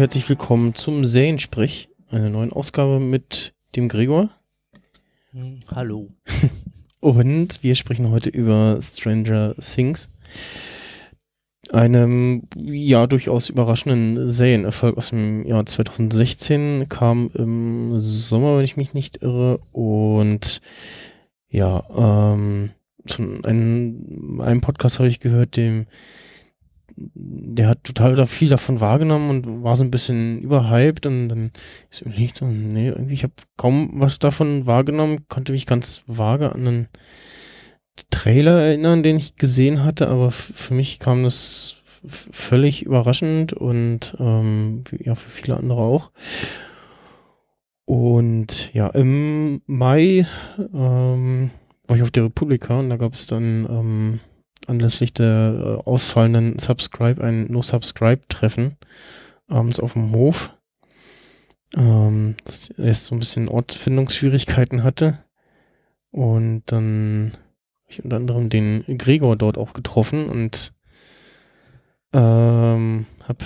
herzlich willkommen zum Seriensprech, einer neuen Ausgabe mit dem Gregor. Hm, Hallo. Und wir sprechen heute über Stranger Things. Einem, ja, durchaus überraschenden Serienerfolg aus dem Jahr 2016 kam im Sommer, wenn ich mich nicht irre. Und ja, ähm, von einem, einem Podcast habe ich gehört, dem der hat total viel davon wahrgenommen und war so ein bisschen überhyped und dann ist nicht so, nee, irgendwie, ich habe kaum was davon wahrgenommen, konnte mich ganz vage an einen Trailer erinnern, den ich gesehen hatte, aber für mich kam das völlig überraschend und ähm, ja, für viele andere auch. Und ja, im Mai ähm, war ich auf der Republika und da gab es dann ähm, anlässlich der äh, ausfallenden Subscribe ein No-Subscribe-Treffen abends auf dem Hof. Ähm, dass er erst so ein bisschen Ortsfindungsschwierigkeiten hatte. Und dann habe ich unter anderem den Gregor dort auch getroffen und ähm, hab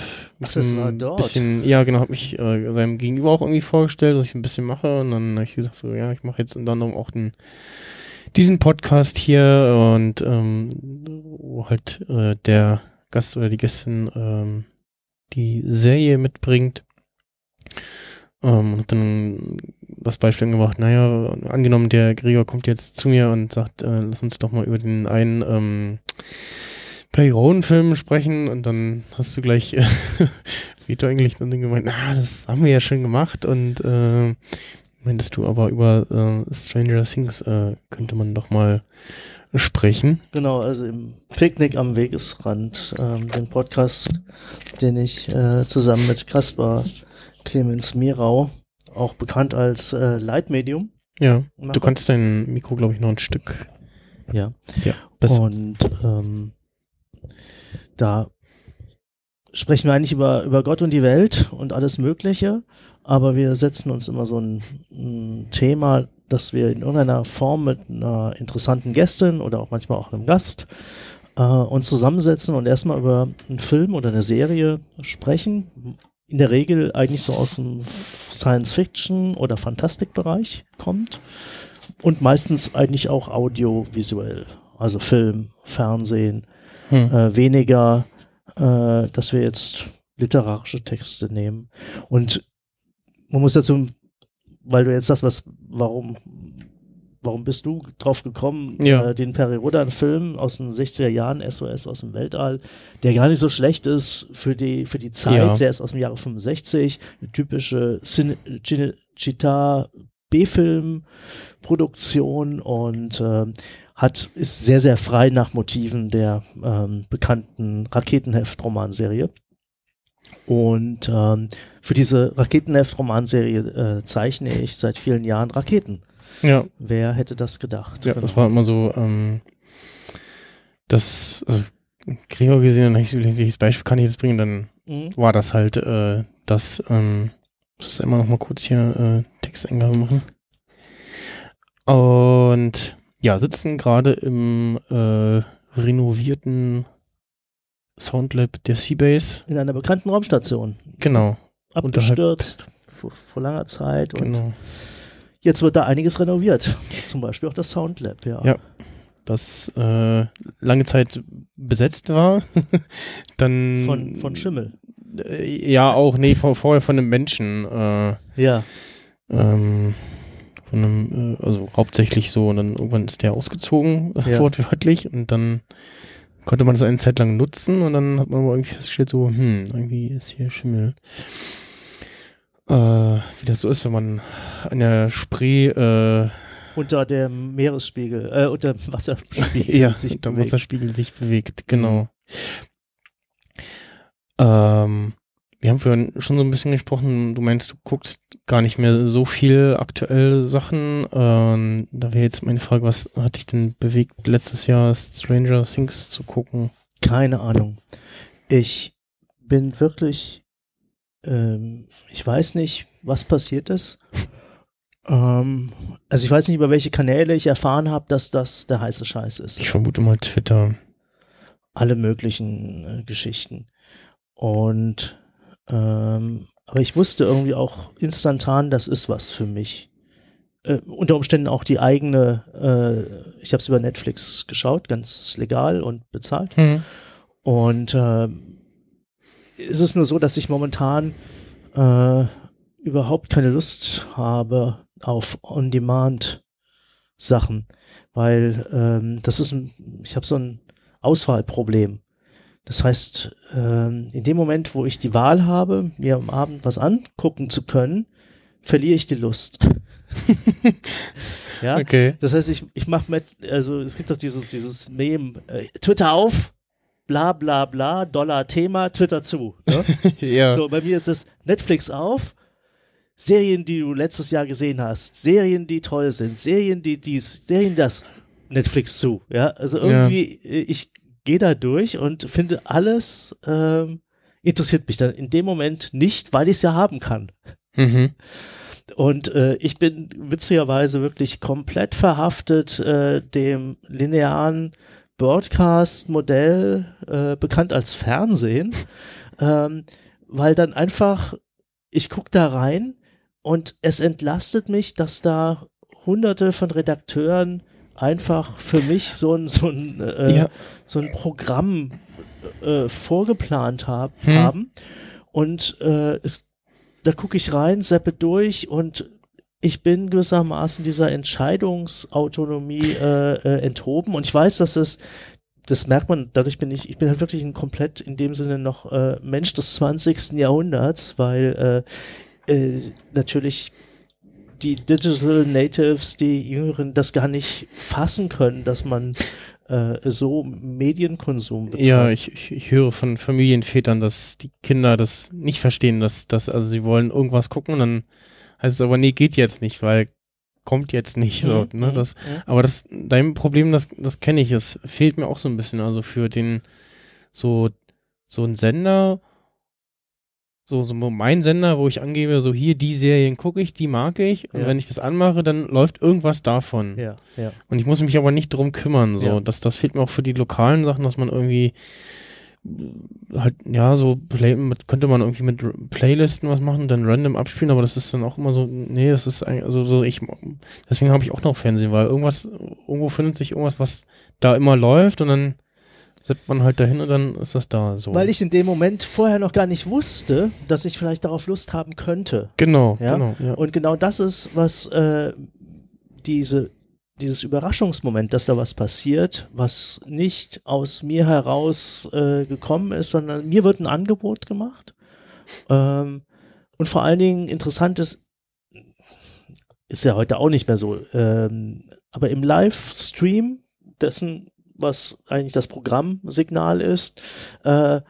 war dort. bisschen, ja genau, habe mich äh, seinem Gegenüber auch irgendwie vorgestellt, dass ich ein bisschen mache und dann habe ich gesagt so, ja, ich mache jetzt unter anderem auch den diesen Podcast hier und ähm, wo halt äh, der Gast oder die Gästin ähm, die Serie mitbringt. Ähm, und dann das Beispiel gemacht, naja, angenommen, der Gregor kommt jetzt zu mir und sagt, äh, lass uns doch mal über den einen ähm, Perry Rowan-Film sprechen und dann hast du gleich äh, Vito eigentlich dann gemeint, na, das haben wir ja schon gemacht und äh, meintest du aber über äh, Stranger Things äh, könnte man doch mal sprechen. Genau, also im Picknick am Wegesrand, ähm, den Podcast, den ich äh, zusammen mit Kaspar Clemens Mirau, auch bekannt als äh, Leitmedium. Ja, mache. du kannst dein Mikro, glaube ich, noch ein Stück. Ja. Ja, besser. Und ähm, da sprechen wir eigentlich über, über Gott und die Welt und alles Mögliche, aber wir setzen uns immer so ein, ein Thema, dass wir in irgendeiner Form mit einer interessanten Gästin oder auch manchmal auch einem Gast äh, uns zusammensetzen und erstmal über einen Film oder eine Serie sprechen. In der Regel eigentlich so aus dem Science-Fiction- oder Fantastikbereich kommt und meistens eigentlich auch audiovisuell, also Film, Fernsehen, Hm. äh, weniger, äh, dass wir jetzt literarische Texte nehmen. Und man muss dazu, weil du jetzt sagst, was, warum, warum bist du drauf gekommen, Ja. äh, den Perry Rodan-Film aus den 60er Jahren, SOS aus dem Weltall, der gar nicht so schlecht ist für die, für die Zeit, Ja. der ist aus dem Jahre 65, eine typische Cine, Cine, Chita B-Film-Produktion und ähm, hat, ist sehr, sehr frei nach Motiven der ähm, bekannten Raketenheft-Romanserie. Und ähm, für diese Raketenheft-Romanserie äh, zeichne ich seit vielen Jahren Raketen. Ja, Wer hätte das gedacht? ja, Genau. das war immer so, ähm, das, also, Gregor gesehen, ich welches Beispiel kann ich jetzt bringen, dann Mhm. war das halt äh, das, ähm, muss immer noch mal kurz hier äh, Texteingabe machen. Und ja, sitzen gerade im äh, renovierten Soundlab der Seabase. In einer bekannten Raumstation. Genau, Abgestürzt vor, vor langer Zeit. Und genau. jetzt wird da einiges renoviert. Zum Beispiel auch das Soundlab, ja. Ja. Das äh, lange Zeit besetzt war. Dann Von, von Schimmel. Äh, Ja, auch, nee, vor, vorher von einem Menschen. Äh, Ja. ähm, von einem, äh, also hauptsächlich so, und dann irgendwann ist der ausgezogen, äh, Ja. wortwörtlich, und dann konnte man das eine Zeit lang nutzen und dann hat man aber irgendwie festgestellt, so, hm, irgendwie ist hier Schimmel. äh, wie das so ist, wenn man an der Spree äh, Unter dem Meeresspiegel, äh, unter dem Wasserspiegel ja, sich der bewegt. Wasserspiegel sich bewegt, genau. Ähm, wir haben vorhin schon so ein bisschen gesprochen, du meinst, du guckst gar nicht mehr so viel aktuelle Sachen. Ähm, da wäre jetzt meine Frage, was hat dich denn bewegt, letztes Jahr Stranger Things zu gucken? Keine Ahnung. Ich bin wirklich, ähm, ich weiß nicht, was passiert ist. Ähm, also ich weiß nicht, über welche Kanäle ich erfahren habe, dass das der heiße Scheiß ist. Ich vermute mal Twitter. Alle möglichen äh, Geschichten. Und ähm, aber ich wusste irgendwie auch instantan, das ist was für mich. Äh, unter Umständen auch die eigene, äh, ich habe es über Netflix geschaut, ganz legal und bezahlt. Hm. Und äh, ist es nur so, dass ich momentan äh, überhaupt keine Lust habe auf On-Demand-Sachen, weil ähm, das ist ein, ich habe so ein Auswahlproblem. Das heißt, ähm, in dem Moment, wo ich die Wahl habe, mir am Abend was angucken zu können, verliere ich die Lust. ja, Okay. das heißt, ich, ich mache mit, also es gibt doch dieses, dieses Meme, äh, Twitter auf, bla bla bla, Dollar Thema, Twitter zu. Ne? ja. So, bei mir ist es Netflix auf, Serien, die du letztes Jahr gesehen hast, Serien, die toll sind, Serien, die dies, Serien das, Netflix zu. Ja, also irgendwie, äh, ich gehe da durch und finde alles ähm, interessiert mich dann in dem Moment nicht, weil ich es ja haben kann. Mhm. Und äh, ich bin witzigerweise wirklich komplett verhaftet äh, dem linearen Broadcast-Modell, äh, bekannt als Fernsehen, ähm, weil dann einfach, ich gucke da rein und es entlastet mich, dass da hunderte von Redakteuren einfach für mich so ein, so ein, äh, Ja. so ein Programm äh, vorgeplant hab, Hm. haben. Und äh, es da gucke ich rein, seppe durch und ich bin gewissermaßen dieser Entscheidungsautonomie äh, äh, enthoben und ich weiß, dass es das merkt man, dadurch bin ich, ich bin halt wirklich ein komplett in dem Sinne noch äh, Mensch des 20. Jahrhunderts, weil äh, äh, natürlich die Digital Natives, die Jüngeren, das gar nicht fassen können, dass man äh, so Medienkonsum betreibt. Ja, ich, ich, ich höre von Familienvätern, dass die Kinder das nicht verstehen, dass, dass also sie wollen irgendwas gucken und dann heißt es aber, nee, geht jetzt nicht, weil kommt jetzt nicht so, Mhm, ne, mhm, das, mhm. aber das, dein Problem, das, das kenne ich, es fehlt mir auch so ein bisschen, also für den, so, so ein Sender, so, so mein Sender, wo ich angebe, so hier, die Serien gucke ich, die mag ich, und Ja. wenn ich das anmache, dann läuft irgendwas davon. Ja, ja. Und ich muss mich aber nicht drum kümmern, so. Ja. Das, das fehlt mir auch für die lokalen Sachen, dass man irgendwie äh, halt, ja, so Play, mit, könnte man irgendwie mit Playlisten was machen, dann random abspielen, aber das ist dann auch immer so, nee, das ist eigentlich, also so ich, deswegen habe ich auch noch Fernsehen, weil irgendwas, irgendwo findet sich irgendwas, was da immer läuft und dann setzt man halt dahin und dann ist das da so. Weil ich in dem Moment vorher noch gar nicht wusste, dass ich vielleicht darauf Lust haben könnte. genau, Ja? genau, ja. Und genau das ist, was äh, diese, dieses Überraschungsmoment, dass da was passiert, was nicht aus mir heraus äh, gekommen ist, sondern mir wird ein Angebot gemacht. Ähm, und vor allen Dingen interessant ist, ist ja heute auch nicht mehr so, ähm, aber im Livestream dessen, was eigentlich das Programmsignal ist, äh,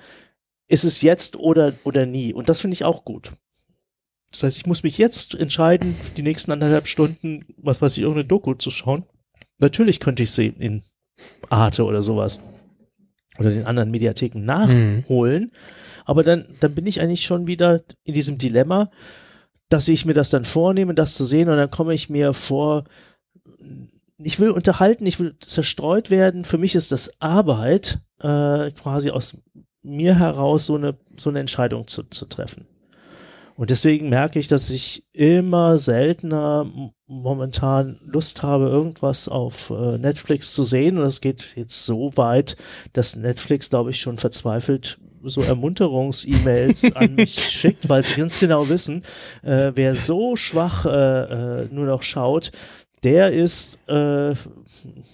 ist es jetzt oder, oder nie. Und das finde ich auch gut. Das heißt, ich muss mich jetzt entscheiden, die nächsten anderthalb Stunden, was weiß ich, irgendeine Doku zu schauen. Natürlich könnte ich sie in Arte oder sowas oder den anderen Mediatheken nachholen, aber dann, dann bin ich eigentlich schon wieder in diesem Dilemma, dass ich mir das dann vornehme, das zu sehen und dann komme ich mir vor, ich will unterhalten, ich will zerstreut werden. Für mich ist das Arbeit, äh, quasi aus mir heraus so eine, so eine Entscheidung zu, zu treffen. Und deswegen merke ich, dass ich immer seltener momentan Lust habe, irgendwas auf äh, Netflix zu sehen. Und es geht jetzt so weit, dass Netflix, glaube ich, schon verzweifelt so Ermunterungs-E-Mails an mich schickt, weil sie ganz genau wissen, äh, wer so schwach äh, äh, nur noch schaut, der ist äh,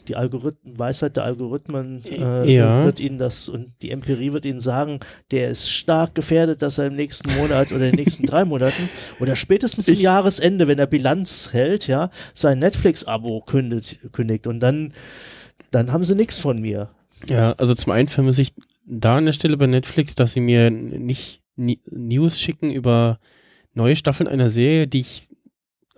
die Algorithmen, Weisheit der Algorithmen äh, Ja. wird ihnen das und die Empirie wird ihnen sagen, der ist stark gefährdet, dass er im nächsten Monat oder in den nächsten drei Monaten oder spätestens Ich- Jahresende, wenn er Bilanz hält, ja, sein Netflix-Abo kündigt, kündigt und dann, dann haben sie nichts von mir. Ja, also zum einen vermisse ich da an der Stelle bei Netflix, dass sie mir nicht Ni News schicken über neue Staffeln einer Serie, die ich,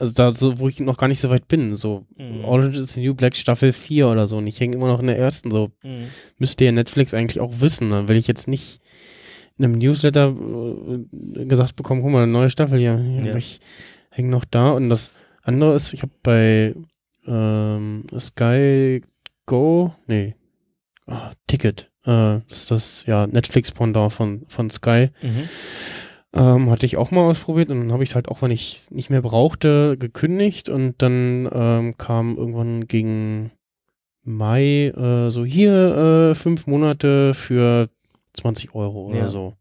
also da so, wo ich noch gar nicht so weit bin, so Mhm. Orange is the New Black Staffel 4 oder so und ich hänge immer noch in der ersten, so Mhm. müsste ja Netflix eigentlich auch wissen, dann will ich jetzt nicht in einem Newsletter äh, gesagt bekommen, guck mal, eine neue Staffel hier, Ja. aber ich hänge noch da und das andere ist, ich habe bei ähm, Sky Go, nee, ah, Ticket, äh, das ist das ja Netflix-Pendant von, von Sky, Mhm. Ähm, hatte ich auch mal ausprobiert und dann habe ich es halt auch, wenn ich nicht mehr brauchte, gekündigt und dann ähm, kam irgendwann gegen Mai äh, so hier äh, fünf Monate für 20 Euro oder Ja. so.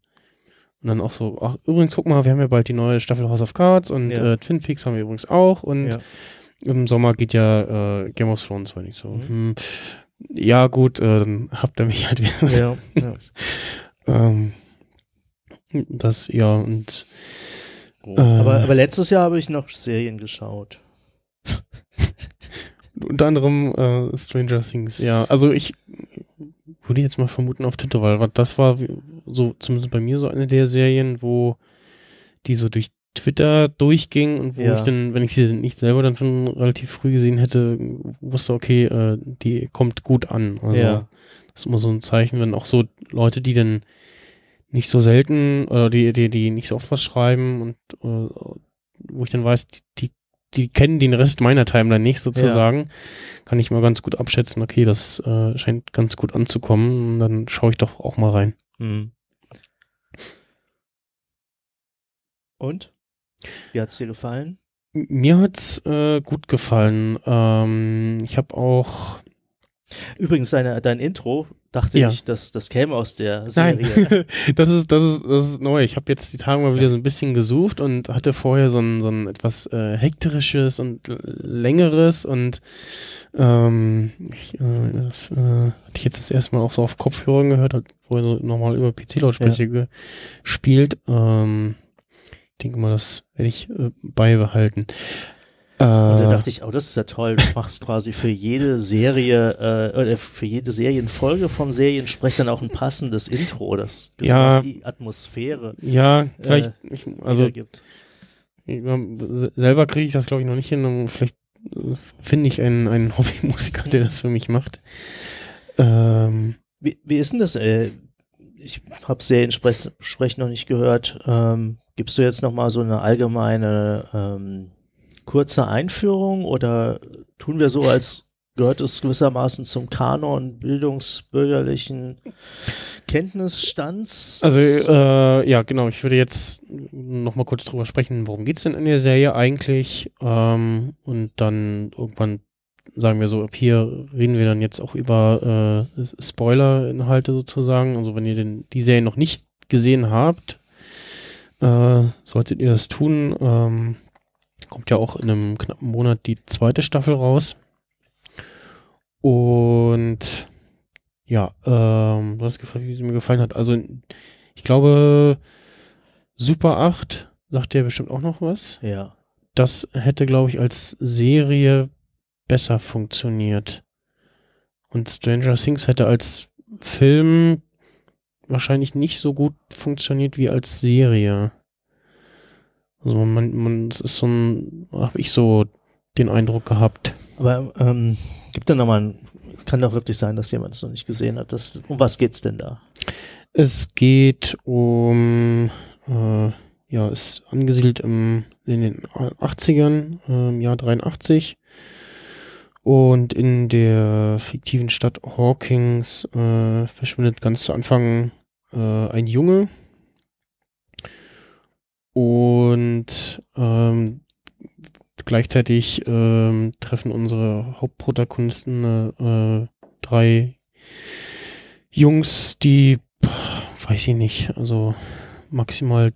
Und dann auch so, ach übrigens, guck mal, wir haben ja bald die neue Staffel House of Cards und Ja. äh, Twin Peaks haben wir übrigens auch und Ja. im Sommer geht ja äh, Game of Thrones, wenn ich so. Mhm. Hm, ja gut, äh, dann habt ihr mich halt wieder. Ja, ja. Ähm, das, ja, und Grob. Äh. aber, aber letztes Jahr habe ich noch Serien geschaut. unter anderem äh, Stranger Things, ja. Also ich würde jetzt mal vermuten auf Twitter, weil das war so, zumindest bei mir so eine der Serien, wo die so durch Twitter durchging und wo Ja. ich dann, wenn ich sie nicht selber dann schon relativ früh gesehen hätte, wusste, okay, äh, die kommt gut an. Also Ja. das ist immer so ein Zeichen, wenn auch so Leute, die dann nicht so selten oder die, die, die nicht so oft was schreiben und äh, wo ich dann weiß, die, die, kennen den Rest meiner Timeline nicht sozusagen, kann ich mal ganz gut abschätzen, okay, das äh, scheint ganz gut anzukommen, dann schaue ich doch auch mal rein. Mhm. Und? Wie hat's dir gefallen? Mir hat's äh, gut gefallen. Ähm, ich habe auch Übrigens, deine, dein Intro dachte Ja. ich, dass das käme aus der Serie. Nein, das ist, das ist, das ist neu. Ich habe jetzt die Tage mal wieder so ein bisschen gesucht und hatte vorher so ein, so ein etwas äh, hektisches und längeres und ähm, ich, äh, das äh, hatte ich jetzt das erste Mal auch so auf Kopfhörern gehört, hat vorher so normal über PC-Lautsprecher gespielt. Ähm, ich denke mal, das werde ich äh, beibehalten. Äh, Und da dachte ich, oh, das ist ja toll. Du machst quasi für jede Serie äh, oder für jede Serienfolge vom Seriensprech dann auch ein passendes Intro, das das Ja. die Atmosphäre ja, vielleicht, ich, also gibt. Ich, ähm, se- selber kriege ich das, glaube ich, noch nicht hin. Vielleicht äh, finde ich einen, einen Hobbymusiker, der das für mich macht. Ähm, Wie, wie ist denn das? Äh, ich habe Seriensprech Sprech noch nicht gehört. Ähm, gibst du jetzt noch mal so eine allgemeine ähm, kurze Einführung oder tun wir so, als gehört es gewissermaßen zum Kanon bildungsbürgerlichen Kenntnisstands? also, äh, ja, genau. Ich würde jetzt noch mal kurz drüber sprechen, worum geht's denn in der Serie eigentlich? Ähm, und dann irgendwann sagen wir so, ab hier reden wir dann jetzt auch über äh, Spoiler-Inhalte sozusagen. Also wenn ihr den, die Serie noch nicht gesehen habt, äh, solltet ihr das tun. Ähm, kommt ja auch in einem knappen Monat die zweite Staffel raus. Und ja, ähm, du hast gefragt, wie sie mir gefallen hat. Also ich glaube, Super 8 sagt dir bestimmt auch noch was ja. das hätte, glaube ich, als Serie besser funktioniert. Und Stranger Things hätte als Film wahrscheinlich nicht so gut funktioniert wie als Serie. Also man, man, es ist so ein, habe ich so den Eindruck gehabt. Aber ähm, gibt da nochmal ein, es kann doch wirklich sein, dass jemand es noch nicht gesehen hat. Das, um was geht's denn da? Es geht um, äh, ja, ist angesiedelt im, in den 80ern, äh, im Jahr 83. Und in der fiktiven Stadt Hawkins äh, verschwindet ganz zu Anfang äh, ein Junge. Und ähm, gleichzeitig ähm, treffen unsere Hauptprotagonisten äh, drei Jungs, die, weiß ich nicht, also maximal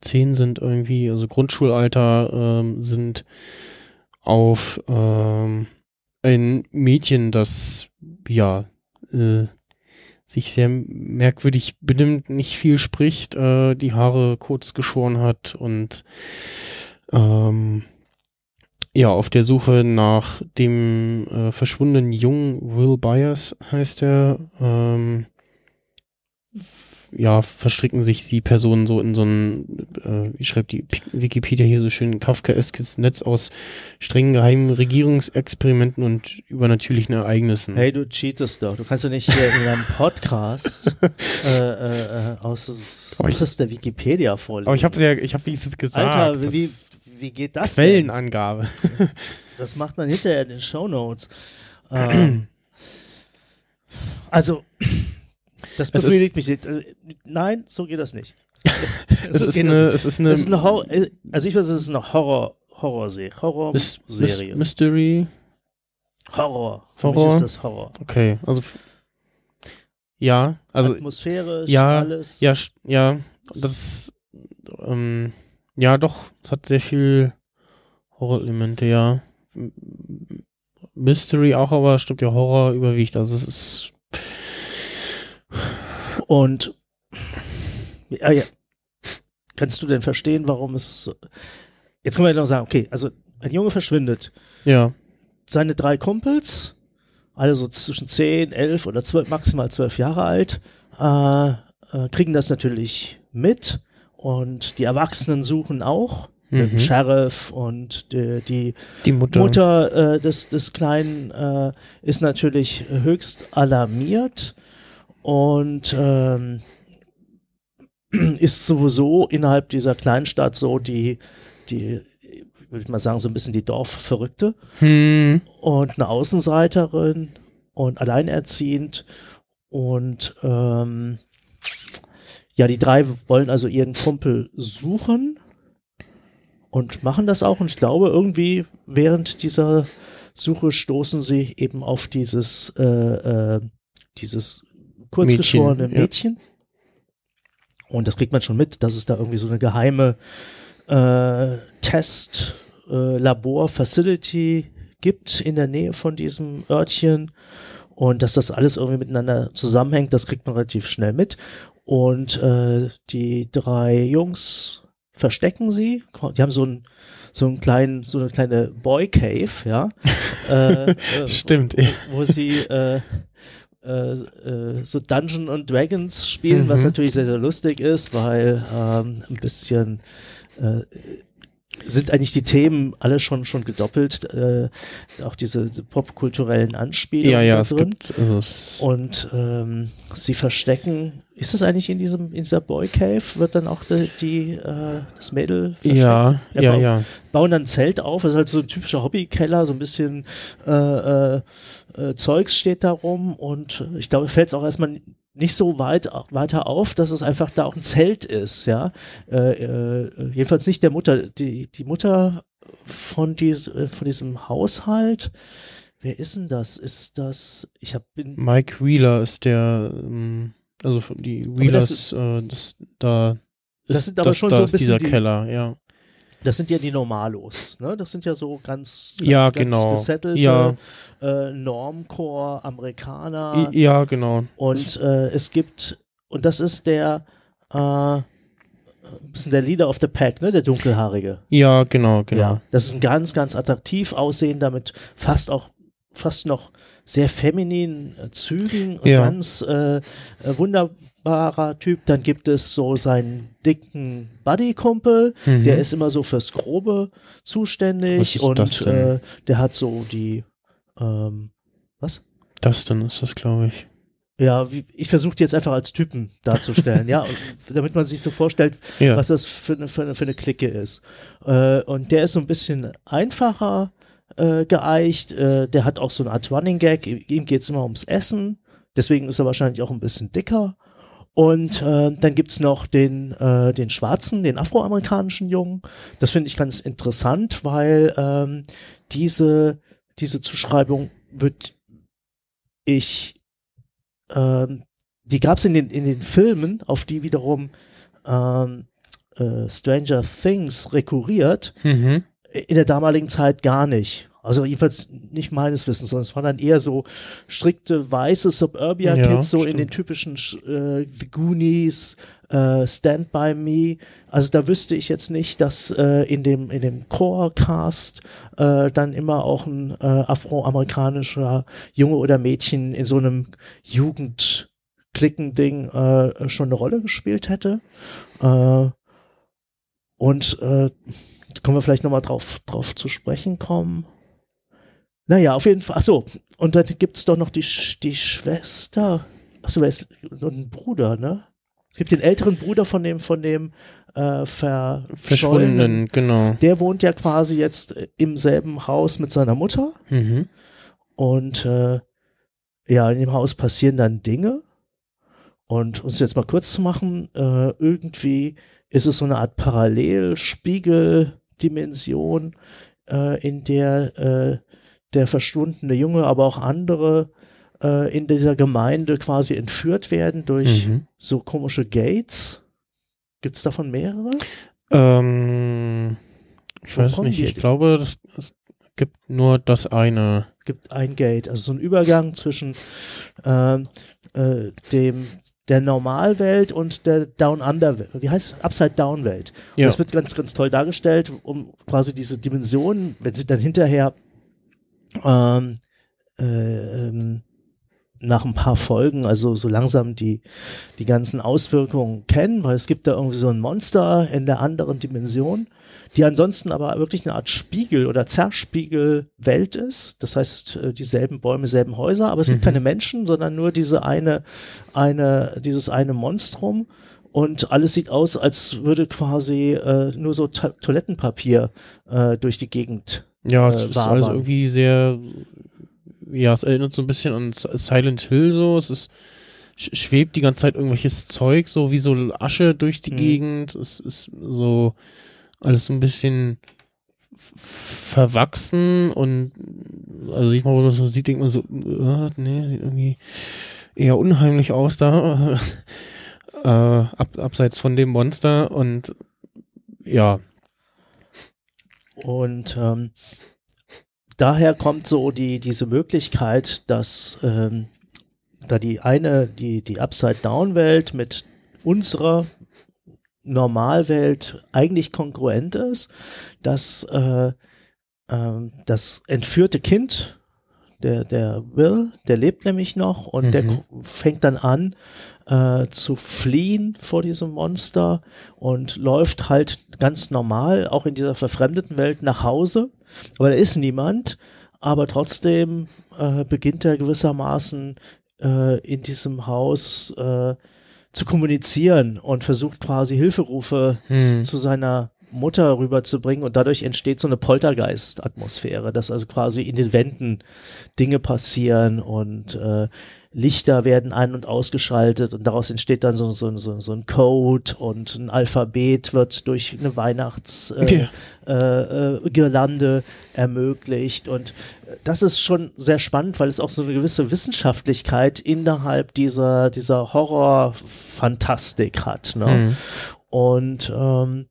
zehn sind irgendwie, also Grundschulalter ähm, sind auf ähm, ein Mädchen, das ja äh, sich sehr merkwürdig benimmt, nicht viel spricht, äh, die Haare kurz geschoren hat und ähm, ja, auf der Suche nach dem äh, verschwundenen Jungen Will Byers heißt er, ähm, ja, verstricken sich die Personen so in so ein, äh, wie schreibt die Wikipedia hier so schön, kafkaeskes Netz aus strengen geheimen Regierungsexperimenten und übernatürlichen Ereignissen. Hey, du cheatest doch. Du kannst doch nicht hier in einem Podcast äh, äh, aus, Oh, ich- aus der Wikipedia vorlesen. Aber ich habe ja, ich habe wie es gesagt. Alter, wie, wie geht das denn? Quellenangabe. Das macht man hinterher in den Shownotes. Ähm, also, das befriedigt mich nicht. Äh, Nein, so geht das nicht. Es So ist eine, das es ist nicht. eine, Es ist eine Horror, äh, also ich weiß, es ist eine Horror, Horrorserie. Horror-Serie. Mys- Mystery. Horror. Für mich Horror? ist das Horror. Okay, also ja, also Atmosphärisch, ja, alles. ja, ja, das ähm, ja doch, es hat sehr viel Horrorelemente, ja. Mystery auch, aber stimmt ja Horror überwiegt. Also es ist Und ja, ja. kannst du denn verstehen, warum es so Jetzt können wir noch sagen, okay, also ein Junge verschwindet. ja, Seine drei Kumpels, alle so zwischen 10, 11 oder 12, maximal 12 Jahre alt, äh, äh, kriegen das natürlich mit und die Erwachsenen suchen auch. Mhm. Den Sheriff und die, die die Mutter. Mutter äh, des, des Kleinen äh, ist natürlich höchst alarmiert und ähm, ist sowieso innerhalb dieser Kleinstadt so die, die, würde ich mal sagen, so ein bisschen die Dorfverrückte. Hm, und eine Außenseiterin und alleinerziehend. Und ähm, ja, die drei wollen also ihren Kumpel suchen und machen das auch. Und ich glaube irgendwie während dieser Suche stoßen sie eben auf dieses äh, äh, dieses kurzgeschorene Mädchen, ja. Mädchen und das kriegt man schon mit, dass es da irgendwie so eine geheime äh, Test äh, Labor Facility gibt in der Nähe von diesem Örtchen und dass das alles irgendwie miteinander zusammenhängt, das kriegt man relativ schnell mit und äh, die drei Jungs verstecken sie, die haben so ein so einen kleinen, so eine kleine Boy Cave, ja. äh, äh, Stimmt, Wo, ja. wo sie äh, äh, äh, so Dungeon und Dragons spielen, was Mhm. natürlich sehr, sehr lustig ist, weil ähm, ein bisschen äh, sind eigentlich die Themen alle schon schon gedoppelt, äh, auch diese, diese popkulturellen Anspielungen ja, ja, da es drin. gibt, also es, Und ähm, sie verstecken. Ist es eigentlich in diesem in dieser Boy Cave? Wird dann auch die, die äh, das Mädel versteckt? ja, Er ja, baut- ja. bauen dann ein Zelt auf. Das ist halt so ein typischer Hobbykeller, so ein bisschen äh, äh, äh, Zeugs steht da rum und ich glaube, fällt es auch erstmal nicht so weit weiter auf, dass es einfach da auch ein Zelt ist, ja. Äh, äh, jedenfalls nicht der Mutter. Die, die Mutter von, dies, äh, von diesem Haushalt. Wer ist denn das? Ist das? Ich habe Mike Wheeler ist der, ähm, also von- die das Wheelers, äh, das, da ist, Das sind aber schon da so ein bisschen dieser die- Keller, ja. Das sind ja die Normalos, ne? Das sind ja so ganz, Ja, ganz genau. gesettelte Ja. äh, Normcore Amerikaner. Ja, genau. Und äh, es gibt, und das ist der, äh, bisschen der Leader of the Pack, ne? Der dunkelhaarige. Ja, genau, genau. Ja. Das ist ein ganz, ganz attraktiv aussehender mit fast auch, fast noch sehr femininen äh, Zügen und Ja. ganz äh, äh, wunderbarer Typ. Dann gibt es so seinen dicken Buddy-Kumpel, Mhm. der ist immer so fürs Grobe zuständig und das äh, der hat so die, ähm, was? Dustin ist das, glaube ich. Ja, wie, ich versuche die jetzt einfach als Typen darzustellen, ja, damit man sich so vorstellt, Ja. was das für eine, für eine, für eine Clique ist. Äh, und der ist so ein bisschen einfacher äh, geeicht, äh, der hat auch so eine Art Running Gag, ihm geht's immer ums Essen, deswegen ist er wahrscheinlich auch ein bisschen dicker. Und äh, dann gibt's noch den, äh, den schwarzen, den afroamerikanischen Jungen. Das finde ich ganz interessant, weil ähm, diese, diese Zuschreibung wird ich, ähm, die gab's in den, in den Filmen, auf die wiederum ähm, äh, Stranger Things rekurriert, Mhm. in der damaligen Zeit gar nicht. Also jedenfalls nicht meines Wissens, sondern es waren dann eher so strikte weiße Suburbia-Kids, Ja, so in stimmt. den typischen äh, The Goonies, äh, Stand By Me. Also da wüsste ich jetzt nicht, dass äh, in dem in dem Core-Cast äh, dann immer auch ein äh, afroamerikanischer Junge oder Mädchen in so einem Jugendklicken-Ding äh, schon eine Rolle gespielt hätte. Äh, und äh, können wir vielleicht nochmal drauf, drauf zu sprechen kommen. Naja, auf jeden Fall. Achso, und dann gibt's doch noch die, die Schwester. Achso, wer ist ein Bruder, ne? Es gibt den älteren Bruder von dem, von dem äh, verschollenen. Verschwundenen, genau. Der wohnt ja quasi jetzt im selben Haus mit seiner Mutter. Mhm. Und äh, ja, in dem Haus passieren dann Dinge. Und um es jetzt mal kurz zu machen, äh, irgendwie ist es so eine Art Parallelspiegeldimension, äh, in der äh, der verschwundene Junge, aber auch andere äh, in dieser Gemeinde quasi entführt werden durch Mhm. so komische Gates. Gibt es davon mehrere? Ähm, ich Wo weiß nicht, die? ich glaube, das, es gibt nur das eine. gibt ein Gate, also so ein Übergang zwischen ähm, äh, dem der Normalwelt und der Down Under. Wie heißt es? Upside Down Welt. Und Ja. Das wird ganz ganz toll dargestellt, um quasi diese Dimensionen, wenn sie dann hinterher ähm, äh, ähm, nach ein paar Folgen, also so langsam die, die ganzen Auswirkungen kennen, weil es gibt da irgendwie so ein Monster in der anderen Dimension, die ansonsten aber wirklich eine Art Spiegel oder Zerspiegelwelt ist. Das heißt, äh, dieselben Bäume, selben Häuser, aber es gibt Mhm. keine Menschen, sondern nur diese eine, eine, dieses eine Monstrum. Und alles sieht aus, als würde quasi äh, nur so Ta Toilettenpapier äh, durch die Gegend Ja, es äh, ist alles irgendwie sehr, ja, es erinnert so ein bisschen an Silent Hill so. Es ist, sch- schwebt die ganze Zeit irgendwelches Zeug, so wie so Asche durch die Mhm. Gegend. Es ist so alles so ein bisschen verwachsen und also ich mal, wenn man so sieht, denkt man so, äh, nee, sieht irgendwie eher unheimlich aus da. äh, ab, abseits von dem Monster und ja, Und ähm, daher kommt so die, diese Möglichkeit, dass ähm, da die eine, die, die Upside-Down-Welt mit unserer Normalwelt eigentlich kongruent ist, dass äh, ähm, das entführte Kind, der, der Will, der lebt nämlich noch und der Mhm. ko- fängt dann an äh, zu fliehen vor diesem Monster und läuft halt ganz normal, auch in dieser verfremdeten Welt, nach Hause. Aber da ist niemand, aber trotzdem äh, beginnt er gewissermaßen äh, in diesem Haus äh, zu kommunizieren und versucht quasi Hilferufe Hm. zu, zu seiner Mutter rüberzubringen und dadurch entsteht so eine Poltergeist-Atmosphäre, dass also quasi in den Wänden Dinge passieren und äh, Lichter werden ein- und ausgeschaltet und daraus entsteht dann so, so, so, so ein Code und ein Alphabet wird durch eine Weihnachts äh, äh, äh, ermöglicht und äh, das ist schon sehr spannend, weil es auch so eine gewisse Wissenschaftlichkeit innerhalb dieser, dieser Horror-Fantastik hat. Ne? hm. Und ähm,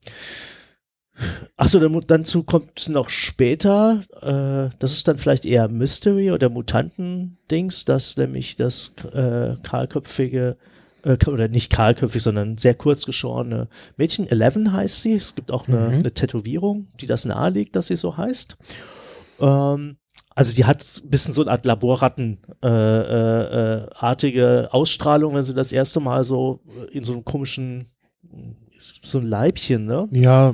achso, dann, dazu kommt noch später, äh, das ist dann vielleicht eher Mystery oder Mutanten-Dings, dass nämlich das äh, kahlköpfige äh, oder nicht kahlköpfig, sondern sehr kurz geschorene Mädchen, Eleven heißt sie, es gibt auch eine, Mhm. eine Tätowierung, die das nahelegt, dass sie so heißt. Ähm, also die hat ein bisschen so eine Art Laborratten-artige äh, äh, Ausstrahlung, wenn sie das erste Mal so in so einem komischen, so ein Leibchen, ne? ja,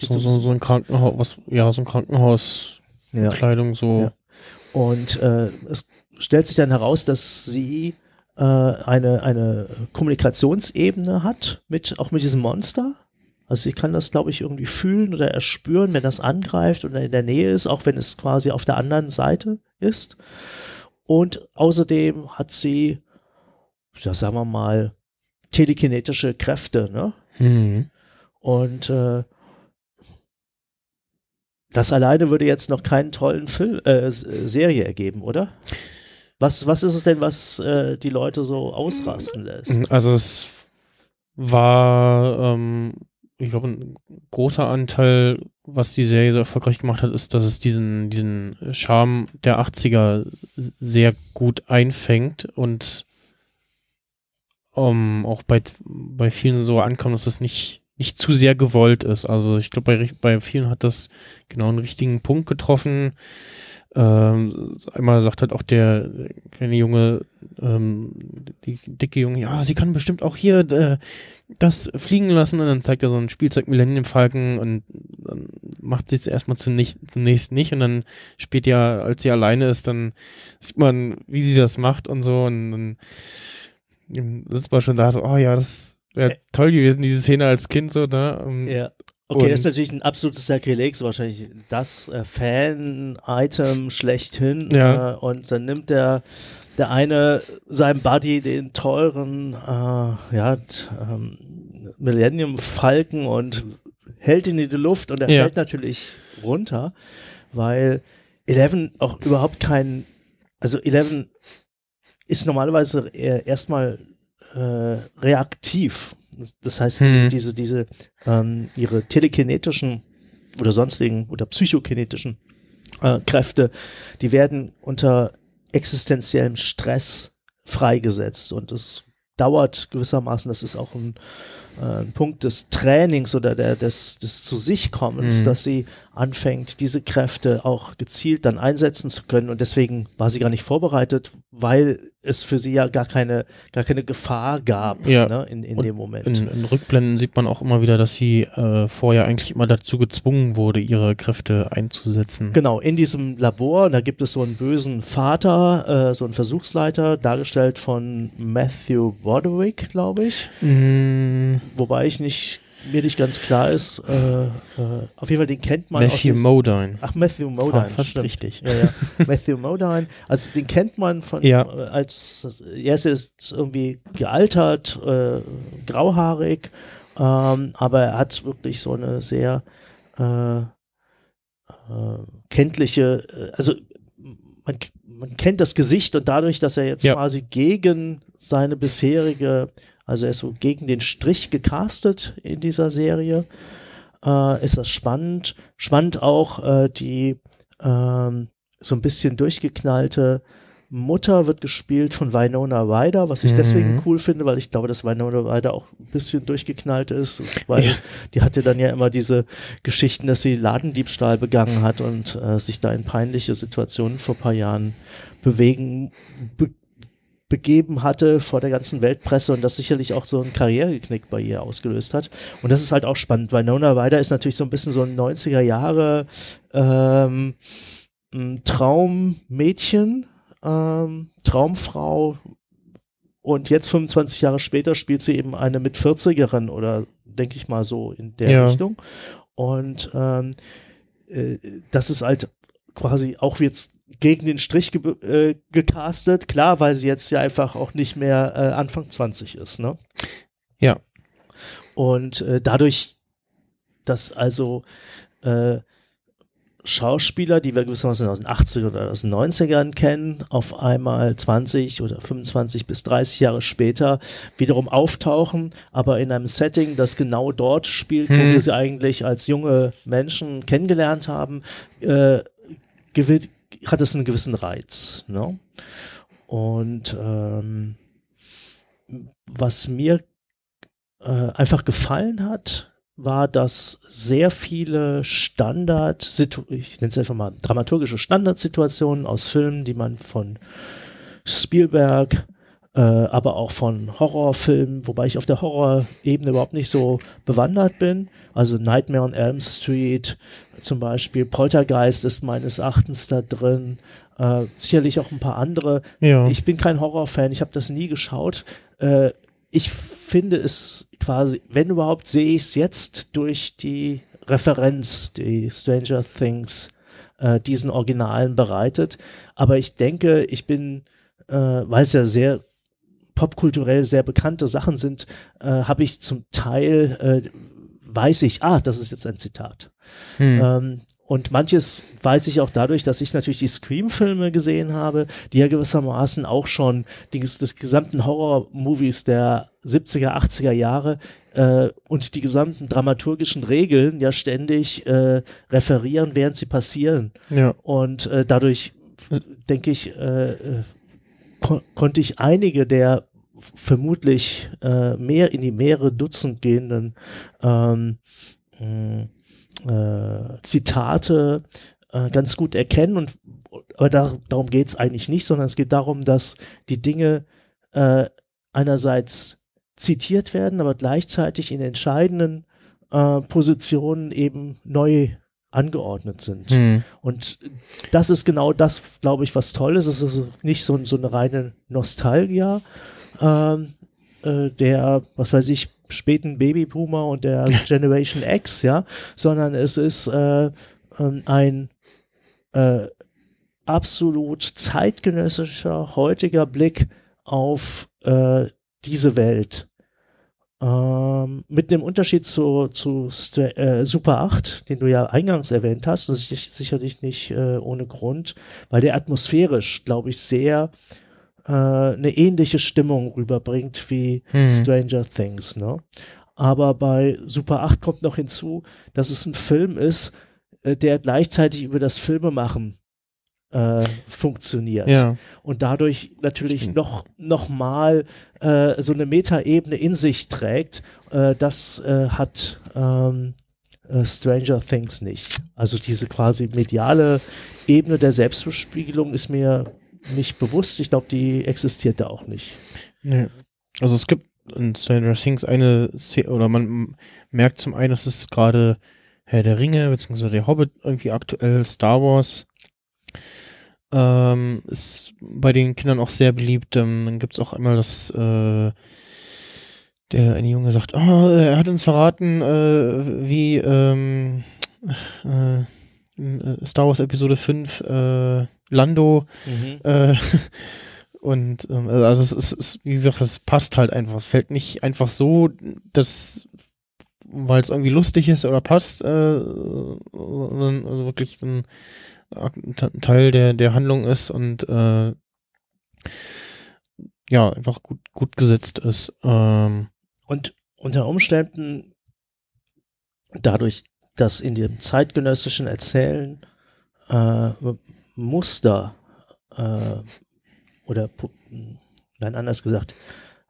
sieht so, so, so, so ein Krankenhaus, was, ja, so ein Krankenhauskleidung, ja. so. Ja. Und äh, es stellt sich dann heraus, dass sie äh, eine, eine Kommunikationsebene hat, mit, auch mit diesem Monster. Also sie kann das, glaube ich, irgendwie fühlen oder erspüren, wenn das angreift oder in der Nähe ist, auch wenn es quasi auf der anderen Seite ist. Und außerdem hat sie, ja, sagen wir mal, telekinetische Kräfte, ne? Hm. Und äh, das alleine würde jetzt noch keinen tollen Film, äh, äh, Serie ergeben, oder? Was, was ist es denn, was äh, die Leute so ausrasten lässt? Also es war ähm, ich glaube, ein großer Anteil, was die Serie so erfolgreich gemacht hat, ist, dass es diesen, diesen Charme der 80er sehr gut einfängt und um, auch bei, bei vielen so ankommt, dass es nicht, nicht zu sehr gewollt ist. Also ich glaube, bei, bei vielen hat das genau einen richtigen Punkt getroffen. Ähm, einmal sagt halt auch der kleine Junge, ähm, die dicke Junge, ja, sie kann bestimmt auch hier äh, das fliegen lassen und dann zeigt er so ein Spielzeug Millennium Falken und dann macht sie es erstmal zunächst, zunächst nicht und dann später, als sie alleine ist, dann sieht man, wie sie das macht und so und dann sitzt man schon da so, oh ja, das wäre toll gewesen, diese Szene als Kind so da. Ne? Ja. Okay, das ist natürlich ein absolutes Sakrileg, so wahrscheinlich das äh, Fan-Item schlechthin. Ja. Äh, und dann nimmt der, der eine seinem Buddy den teuren äh, ja, ähm, Millennium Falken und hält ihn in die Luft und er ja. fällt natürlich runter, weil Eleven auch überhaupt kein, also Eleven ist normalerweise erstmal äh, reaktiv das heißt, hm. diese, diese, ähm, ihre telekinetischen oder sonstigen oder psychokinetischen äh, Kräfte, die werden unter existenziellem Stress freigesetzt und es dauert gewissermaßen, das ist auch ein, äh, ein Punkt des Trainings oder der, des, des zu sich kommens, mhm. dass sie anfängt, diese Kräfte auch gezielt dann einsetzen zu können und deswegen war sie gar nicht vorbereitet, weil es für sie ja gar keine, gar keine Gefahr gab ja. ne, in, in dem Moment. In, in, Rückblenden sieht man auch immer wieder, dass sie äh, vorher eigentlich immer dazu gezwungen wurde, ihre Kräfte einzusetzen. Genau, in diesem Labor, da gibt es so einen bösen Vater, äh, so einen Versuchsleiter, dargestellt von Matthew Broderick, glaube ich. Mm. Wobei ich nicht mir nicht ganz klar ist, äh, äh, auf jeden Fall den kennt man. Matthew Modine. Ach, Matthew Modine. Fast stimmt. richtig. Ja, ja. Matthew Modine. Also den kennt man von, ja. als, er ist irgendwie gealtert, äh, grauhaarig, ähm, aber er hat wirklich so eine sehr äh, äh, kenntliche, äh, also man, man kennt das Gesicht und dadurch, dass er jetzt ja. quasi gegen seine bisherige also er ist so gegen den Strich gecastet in dieser Serie. Äh, ist das spannend. Spannend auch äh, die ähm, so ein bisschen durchgeknallte Mutter wird gespielt von Winona Ryder, was ich mhm. deswegen cool finde, weil ich glaube, dass Winona Ryder auch ein bisschen durchgeknallt ist, weil ja. die hatte dann ja immer diese Geschichten, dass sie Ladendiebstahl begangen hat und äh, sich da in peinliche Situationen vor paar Jahren bewegen, be begeben hatte vor der ganzen Weltpresse und das sicherlich auch so einen Karriereknick bei ihr ausgelöst hat. Und das ist halt auch spannend, weil Nona Ryder ist natürlich so ein bisschen so ein 90er Jahre ähm, Traummädchen, ähm, Traumfrau und jetzt 25 Jahre später spielt sie eben eine mit 40erin oder denke ich mal so in der ja. Richtung. Und ähm, äh, das ist halt quasi auch jetzt gegen den Strich ge äh, gecastet. Klar, weil sie jetzt ja einfach auch nicht mehr äh, Anfang 20 ist, ne? Ja. Und äh, dadurch, dass also äh, Schauspieler, die wir gewissermaßen aus den 80 oder aus den 90ern kennen, auf einmal 20 oder 25 bis 30 Jahre später wiederum auftauchen, aber in einem Setting, das genau dort spielt, hm. wo wir sie eigentlich als junge Menschen kennengelernt haben, äh, gewinnt, hat es einen gewissen Reiz. Ne? Und ähm, was mir äh, einfach gefallen hat, war, dass sehr viele Standard, ich nenne es einfach mal dramaturgische Standardsituationen aus Filmen, die man von Spielberg, äh, aber auch von Horrorfilmen, wobei ich auf der Horrorebene überhaupt nicht so bewandert bin. Also Nightmare on Elm Street zum Beispiel, Poltergeist ist meines Erachtens da drin. Äh, sicherlich auch ein paar andere. Ja. Ich bin kein Horrorfan, ich habe das nie geschaut. Äh, ich finde es quasi, wenn überhaupt, sehe ich es jetzt durch die Referenz, die Stranger Things äh, diesen Originalen bereitet. Aber ich denke, ich bin, äh, weil es ja sehr popkulturell sehr bekannte Sachen sind, äh, habe ich zum Teil, äh, weiß ich, ah, das ist jetzt ein Zitat. Hm. Ähm, und manches weiß ich auch dadurch, dass ich natürlich die Scream-Filme gesehen habe, die ja gewissermaßen auch schon die, des gesamten Horror-Movies der 70er, 80er Jahre äh, und die gesamten dramaturgischen Regeln ja ständig äh, referieren, während sie passieren. Ja. Und äh, dadurch denke ich, äh, äh, kon konnte ich einige der vermutlich äh, mehr in die mehrere Dutzend gehenden ähm, mh, äh, Zitate äh, ganz gut erkennen. Und, aber da, darum geht es eigentlich nicht, sondern es geht darum, dass die Dinge äh, einerseits zitiert werden, aber gleichzeitig in entscheidenden äh, Positionen eben neu angeordnet sind. Hm. Und das ist genau das, glaube ich, was toll ist. Es ist nicht so, so eine reine Nostalgia ähm, äh, der, was weiß ich, späten Babyboomer und der Generation X, ja, sondern es ist äh, ähm, ein äh, absolut zeitgenössischer, heutiger Blick auf äh, diese Welt. Ähm, mit dem Unterschied zu, zu äh, Super 8, den du ja eingangs erwähnt hast, das ist sicherlich nicht äh, ohne Grund, weil der atmosphärisch, glaube ich, sehr äh, eine ähnliche Stimmung rüberbringt wie Hm. Stranger Things. Ne? Aber bei Super 8 kommt noch hinzu, dass es ein Film ist, äh, der gleichzeitig über das Filmemachen äh, funktioniert Ja. und dadurch natürlich Stimmt. noch, noch mal äh, so eine Metaebene in sich trägt. Äh, das äh, hat ähm, äh, Stranger Things nicht. Also diese quasi mediale Ebene der Selbstbespiegelung ist mir nicht bewusst. Ich glaube, die existiert da auch nicht. Nee. Also es gibt in Stranger Things eine Szene, oder man merkt zum einen, dass es gerade Herr der Ringe, beziehungsweise der Hobbit irgendwie aktuell, Star Wars, ähm, ist bei den Kindern auch sehr beliebt. Ähm, dann gibt's auch einmal das, äh, der eine Junge sagt, oh, er hat uns verraten, äh, wie ähm, äh, in, äh, Star Wars Episode 5 äh, Lando äh, und ähm, also es ist, es, wie gesagt, es passt halt einfach. Es fällt nicht einfach so, dass weil es irgendwie lustig ist oder passt, äh, sondern also wirklich ein Teil der der Handlung ist und äh, ja einfach gut gut gesetzt ist. Ähm, Und unter Umständen dadurch, dass in dem zeitgenössischen Erzählen äh, Muster äh, oder nein, anders gesagt,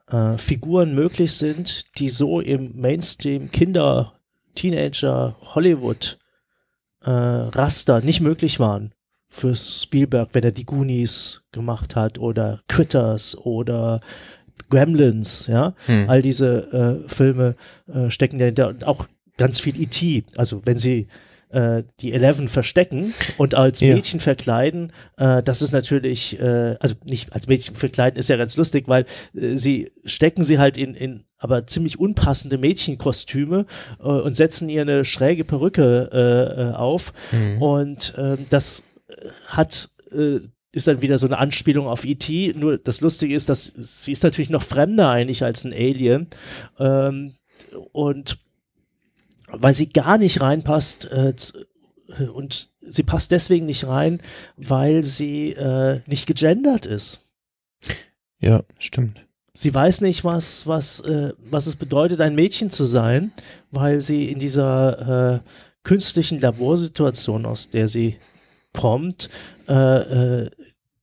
äh, Figuren möglich sind, die so im Mainstream Kinder, Teenager, Hollywood äh, Raster nicht möglich waren für Spielberg, wenn er die Goonies gemacht hat oder Critters oder Gremlins, ja. hm. All diese äh, Filme äh, stecken dahinter und auch ganz viel E.T. Also wenn sie äh, die Eleven verstecken und als Ja. Mädchen verkleiden, äh, das ist natürlich, äh, also nicht als Mädchen verkleiden ist ja ganz lustig, weil äh, sie stecken sie halt in, in aber ziemlich unpassende Mädchenkostüme äh, und setzen ihr eine schräge Perücke äh, äh, auf Hm. und ähm, das äh, hat äh, ist dann wieder so eine Anspielung auf E.T. Nur das Lustige ist, dass sie ist natürlich noch fremder eigentlich als ein Alien. Ähm, und weil sie gar nicht reinpasst äh, z- und sie passt deswegen nicht rein, weil sie äh, nicht gegendert ist. Ja, stimmt. Sie weiß nicht, was, was, äh, was es bedeutet, ein Mädchen zu sein, weil sie in dieser äh, künstlichen Laborsituation, aus der sie kommt, äh, äh,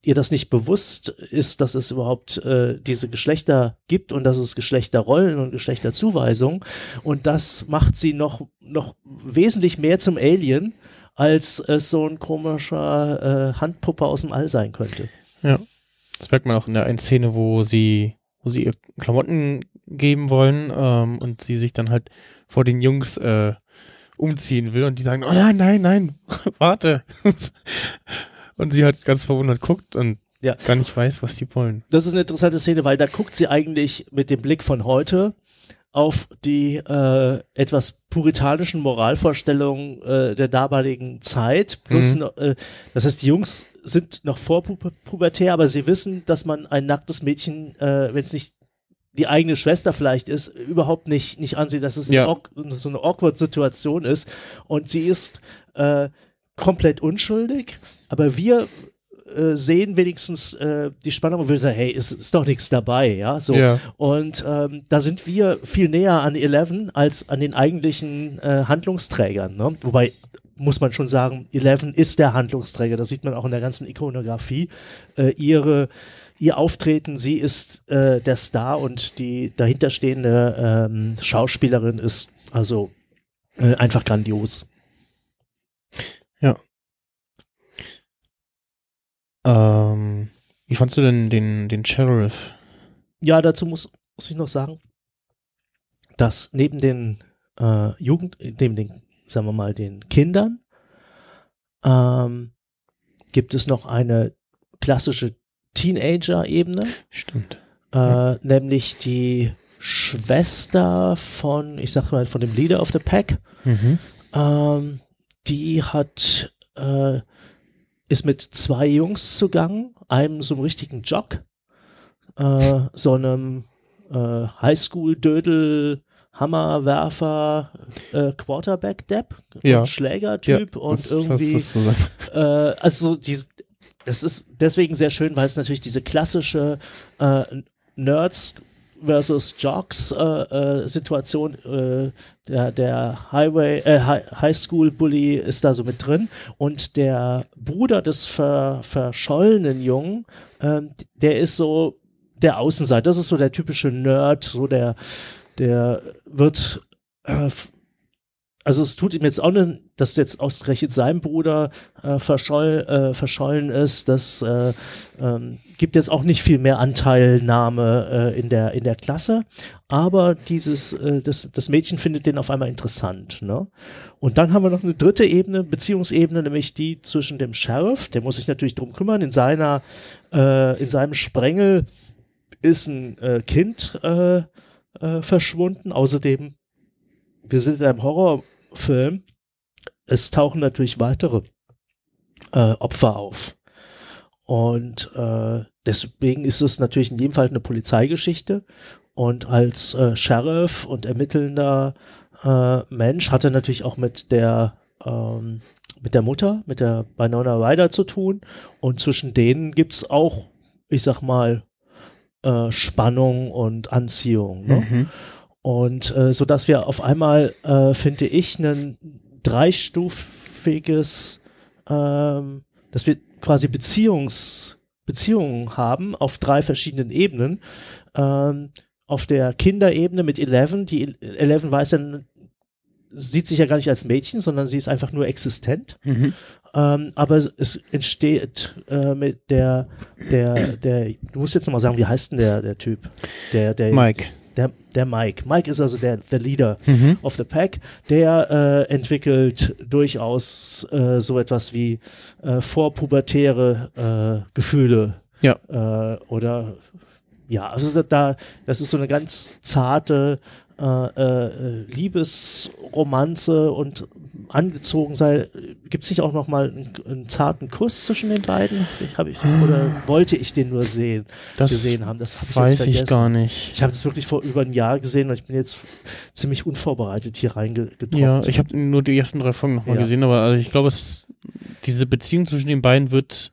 ihr das nicht bewusst ist, dass es überhaupt äh, diese Geschlechter gibt und dass es Geschlechterrollen und Geschlechterzuweisungen. Und das macht sie noch, noch wesentlich mehr zum Alien, als es so ein komischer äh, Handpuppe aus dem All sein könnte. Das merkt man auch in der einen Szene, wo sie, wo sie ihr Klamotten geben wollen ähm, und sie sich dann halt vor den Jungs äh, umziehen will und die sagen, oh nein, nein, nein, warte. Und sie halt ganz verwundert guckt und Ja. gar nicht weiß, was die wollen. Das ist eine interessante Szene, weil da guckt sie eigentlich mit dem Blick von heute auf die äh, etwas puritanischen Moralvorstellungen äh, der damaligen Zeit. Plus, Mhm. äh, das heißt, die Jungs sind noch vor pu pubertär, aber sie wissen, dass man ein nacktes Mädchen, äh, wenn es nicht die eigene Schwester vielleicht ist, überhaupt nicht, nicht ansieht, dass es Ja. eine so eine awkward Situation ist. Und sie ist äh, komplett unschuldig, aber wir äh, sehen wenigstens äh, die Spannung und wir sagen, hey, ist, ist doch nichts dabei, ja, so. Ja. Und ähm, da sind wir viel näher an Eleven als an den eigentlichen äh, Handlungsträgern, ne? Wobei muss man schon sagen, Eleven ist der Handlungsträger. Das sieht man auch in der ganzen Ikonografie. Äh, ihre, ihr Auftreten, sie ist äh, der Star und die dahinterstehende ähm, Schauspielerin ist also äh, einfach grandios. Ähm, wie fandst du denn den, den Sheriff? Ja, dazu muss, muss ich noch sagen, dass neben den äh, Jugend, neben den, sagen wir mal, den Kindern, ähm, gibt es noch eine klassische Teenager-Ebene, Stimmt. äh, nämlich die Schwester von, ich sag mal, von dem Leader of the Pack. Mhm. Ähm, die hat, äh, ist mit zwei Jungs zugange, einem so einem richtigen Jock, äh, so einem äh, Highschool-Dödel, Hammerwerfer, äh, Quarterback-Depp, Ja. und Schlägertyp und das irgendwie das äh, also die, das ist deswegen sehr schön, weil es natürlich diese klassische äh, Nerds versus Jocks äh, äh, Situation, äh, der, der Highway, äh, Hi- High School Bully ist da so mit drin. Und der Bruder des ver, verschollenen Jungen, ähm, der ist so der Außenseiter, das ist so der typische Nerd, so der, der wird äh, also es tut ihm jetzt auch nicht, dass jetzt ausgerechnet sein Bruder äh, verscholl, äh, verschollen ist. Das äh, ähm, gibt jetzt auch nicht viel mehr Anteilnahme äh, in, der, in der Klasse. Aber dieses, äh, das, das Mädchen findet den auf einmal interessant. Ne? Und dann haben wir noch eine dritte Ebene, Beziehungsebene, nämlich die zwischen dem Sheriff, der muss sich natürlich drum kümmern, in seiner, äh, in seinem Sprengel ist ein äh, Kind äh, äh, verschwunden. Außerdem wir sind in einem Horrorfilm. Es tauchen natürlich weitere äh, Opfer auf. Und äh, deswegen ist es natürlich in jedem Fall eine Polizeigeschichte. Und als äh, Sheriff und ermittelnder äh, Mensch hat er natürlich auch mit der ähm, mit der Mutter, mit der Winona Ryder zu tun. Und zwischen denen gibt's auch, ich sag mal, äh, Spannung und Anziehung. Ne? Mhm. Und äh, so dass wir auf einmal, äh, finde ich, ein dreistufiges, ähm, dass wir quasi Beziehungs, Beziehungen haben auf drei verschiedenen Ebenen. Ähm, auf der Kinderebene mit Eleven, die Eleven weiß ja, sieht sich ja gar nicht als Mädchen, sondern sie ist einfach nur existent. Mhm. Ähm, aber es, es entsteht äh, mit der, der, der, du musst jetzt nochmal sagen, wie heißt denn der, der Typ? Der, der, Mike. Der, der Mike. Mike ist also der, der Leader Mhm. of the Pack. Der äh, entwickelt durchaus äh, so etwas wie äh, vorpubertäre äh, Gefühle. Ja. Äh, oder ja, also da, das ist so eine ganz zarte äh, äh, Liebesromanze und angezogen sei. Gibt es nicht auch noch mal einen, einen zarten Kuss zwischen den beiden? Ich, hab ich, oder wollte ich den nur sehen, Das gesehen haben? Das habe ich weiß ich gar nicht. Ich habe das wirklich vor über ein Jahr gesehen und ich bin jetzt ziemlich unvorbereitet hier reingetroffen. Ja, ich habe nur die ersten drei Folgen nochmal Ja. gesehen, aber also ich glaube, es diese Beziehung zwischen den beiden wird,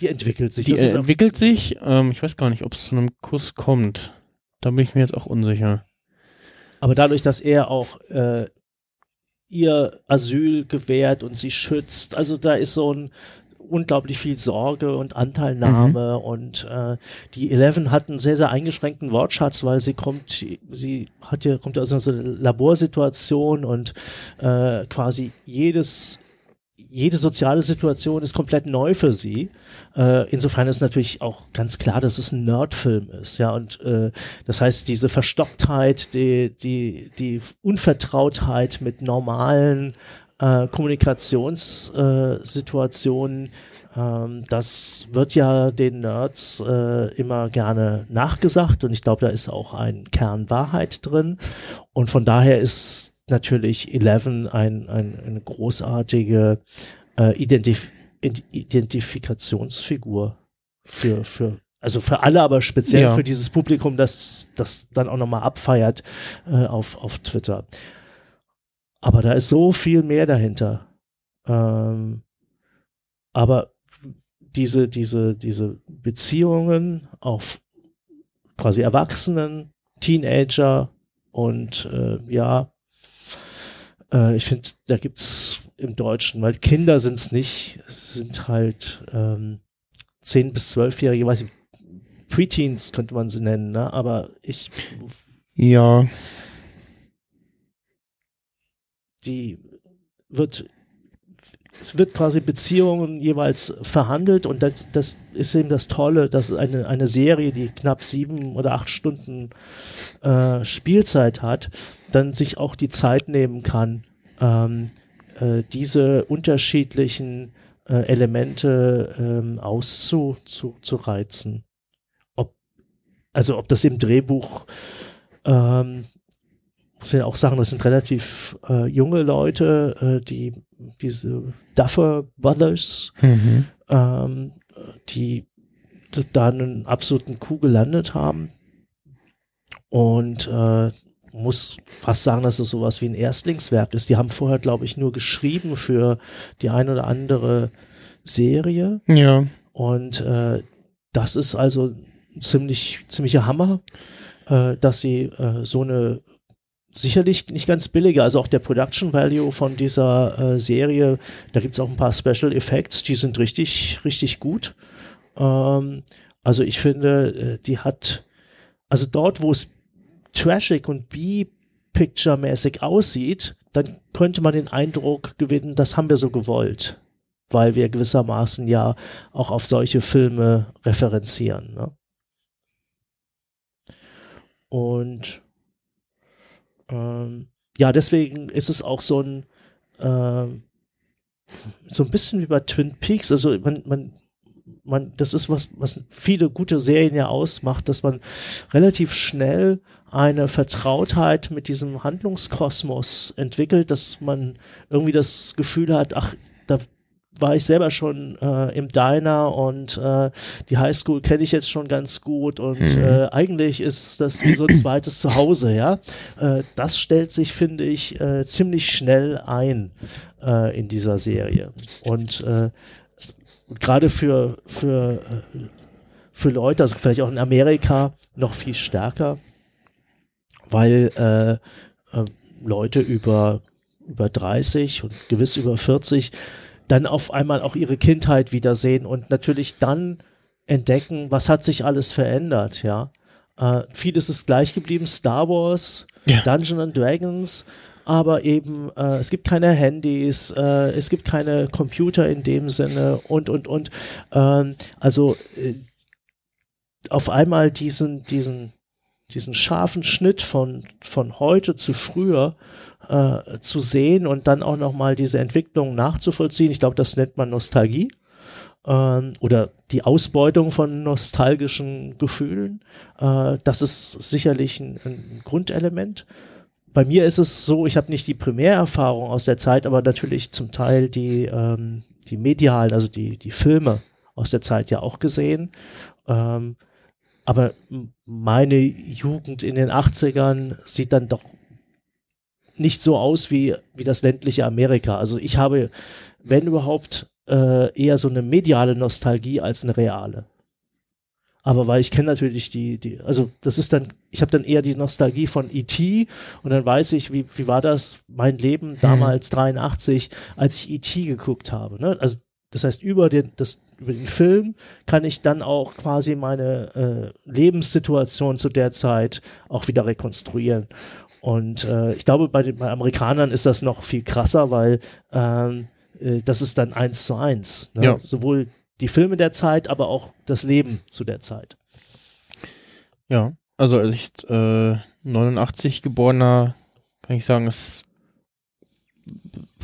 Die entwickelt sich. die entwickelt sich. Ähm, ich weiß gar nicht, ob es zu einem Kuss kommt. Da bin ich mir jetzt auch unsicher. Aber dadurch, dass er auch äh, ihr Asyl gewährt und sie schützt, also da ist so ein unglaublich viel Sorge und Anteilnahme und äh, die Eleven hat einen sehr, sehr eingeschränkten Wortschatz, weil sie kommt, sie hat ja, kommt aus einer so einer Laborsituation und äh, quasi jedes jede soziale Situation ist komplett neu für sie. Äh, insofern ist natürlich auch ganz klar, dass es ein Nerdfilm ist, ja. Und äh, das heißt, diese Verstocktheit, die, die, die Unvertrautheit mit normalen äh, Kommunikationssituationen, ähm, das wird ja den Nerds äh, immer gerne nachgesagt und ich glaube, da ist auch ein Kern Wahrheit drin. Und von daher ist natürlich Eleven ein, ein, eine großartige äh, Identif Id- Identifikationsfigur für, für, also für alle, aber speziell Ja. für dieses Publikum, das das dann auch nochmal abfeiert äh, auf, auf Twitter. Aber da ist so viel mehr dahinter. Ähm, aber diese, diese, diese Beziehungen auf quasi Erwachsenen, Teenager und äh, ja, äh, ich finde, da gibt's im Deutschen, weil Kinder sind's nicht, es sind halt ähm, 10- bis 12-Jährige, weiß ich, Preteens könnte man sie nennen, ne? aber ich, Ja, die wird es wird quasi Beziehungen jeweils verhandelt und das, das ist eben das Tolle, dass eine, eine Serie, die knapp sieben oder acht Stunden äh, Spielzeit hat, dann sich auch die Zeit nehmen kann, ähm, äh, diese unterschiedlichen äh, Elemente ähm, auszureizen. Ob, also ob das im Drehbuch ähm, muss ja auch sagen, das sind relativ äh, junge Leute, äh, die diese Duffer Brothers, mhm. ähm, die da einen absoluten Coup gelandet haben. Und äh, muss fast sagen, dass es sowas wie ein Erstlingswerk ist. Die haben vorher, glaube ich, nur geschrieben für die ein oder andere Serie. ja, Und äh, das ist also ziemlich, ziemlicher Hammer, äh, dass sie äh, so eine sicherlich nicht ganz billige, also auch der Production Value von dieser äh, Serie, da gibt's auch ein paar Special Effects, die sind richtig, richtig gut. Ähm, also ich finde, äh, die hat, also dort, wo es trashig und B-Picture-mäßig aussieht, dann könnte man den Eindruck gewinnen, das haben wir so gewollt weil wir gewissermaßen ja auch auf solche Filme referenzieren. Ne? Und ähm, ja, deswegen ist es auch so ein ähm, so ein bisschen wie bei Twin Peaks. Also man, man, man, das ist was, was viele gute Serien ja ausmacht, dass man relativ schnell eine Vertrautheit mit diesem Handlungskosmos entwickelt, dass man irgendwie das Gefühl hat, ach, da war ich selber schon äh, im Diner und äh, die Highschool kenne ich jetzt schon ganz gut und Mhm. äh, eigentlich ist das wie so ein zweites Zuhause, ja. Äh, das stellt sich, finde ich, äh, ziemlich schnell ein äh, in dieser Serie. Und äh, gerade für, für, äh, für Leute, also vielleicht auch in Amerika, noch viel stärker, weil äh, äh, Leute über, über 30 und gewiss über 40 dann auf einmal auch ihre Kindheit wiedersehen und natürlich dann entdecken, was hat sich alles verändert, ja. Äh, vieles ist gleich geblieben, Star Wars, Ja. Dungeons and Dragons, aber eben äh, es gibt keine Handys, äh, es gibt keine Computer in dem Sinne und und und. Ähm, also äh, auf einmal diesen diesen diesen scharfen Schnitt von von heute zu früher äh, zu sehen und dann auch noch mal diese Entwicklung nachzuvollziehen. Ich glaube, das nennt man Nostalgie ähm, oder die Ausbeutung von nostalgischen Gefühlen. Äh, das ist sicherlich ein, ein Grundelement. Bei mir ist es so, ich habe nicht die Primärerfahrung aus der Zeit, aber natürlich zum Teil die, ähm, die medialen, also die, die Filme aus der Zeit ja auch gesehen. Ähm, aber meine Jugend in den 80ern sieht dann doch nicht so aus wie, wie das ländliche Amerika. Also ich habe, wenn überhaupt, äh, eher so eine mediale Nostalgie als eine reale. Aber weil ich kenne natürlich die, die, also das ist dann, ich habe dann eher die Nostalgie von E.T. und dann weiß ich, wie, wie war das, mein Leben damals 83, als ich E.T. geguckt habe. Ne? Also das heißt, über den, das, über den Film kann ich dann auch quasi meine äh, Lebenssituation zu der Zeit auch wieder rekonstruieren. Und äh, ich glaube, bei den bei Amerikanern ist das noch viel krasser, weil ähm, äh, das ist dann eins zu eins. Ne? Ja. Sowohl die Filme der Zeit, aber auch das Leben zu der Zeit. ja. Also als ich äh, 89 geborener, kann ich sagen, es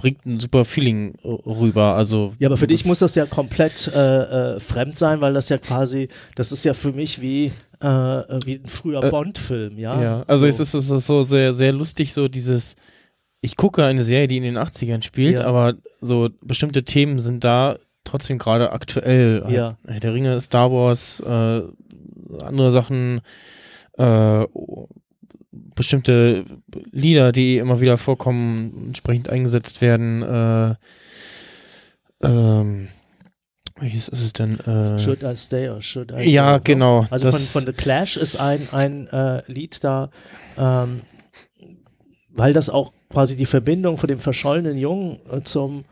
bringt ein super Feeling äh, rüber. Also Ja, aber für dich muss das ja komplett äh, äh, fremd sein, weil das ja quasi, das ist ja für mich wie, äh, wie ein früher Äh, Bond-Film, ja. Ja, also so. es ist so, so sehr, sehr lustig, so dieses, ich gucke eine Serie, die in den 80ern spielt, Ja. aber so bestimmte Themen sind da trotzdem gerade aktuell. Ja. Herr der Ringe, Star Wars, äh, andere Sachen, äh, bestimmte Lieder, die immer wieder vorkommen, entsprechend eingesetzt werden, äh, ähm, Wie ist es denn? Äh, Should I Stay or Should I ja, Go? genau. Also von, von The Clash ist ein, ein äh, Lied da, ähm, weil das auch quasi die Verbindung von dem verschollenen Jungen äh, zum,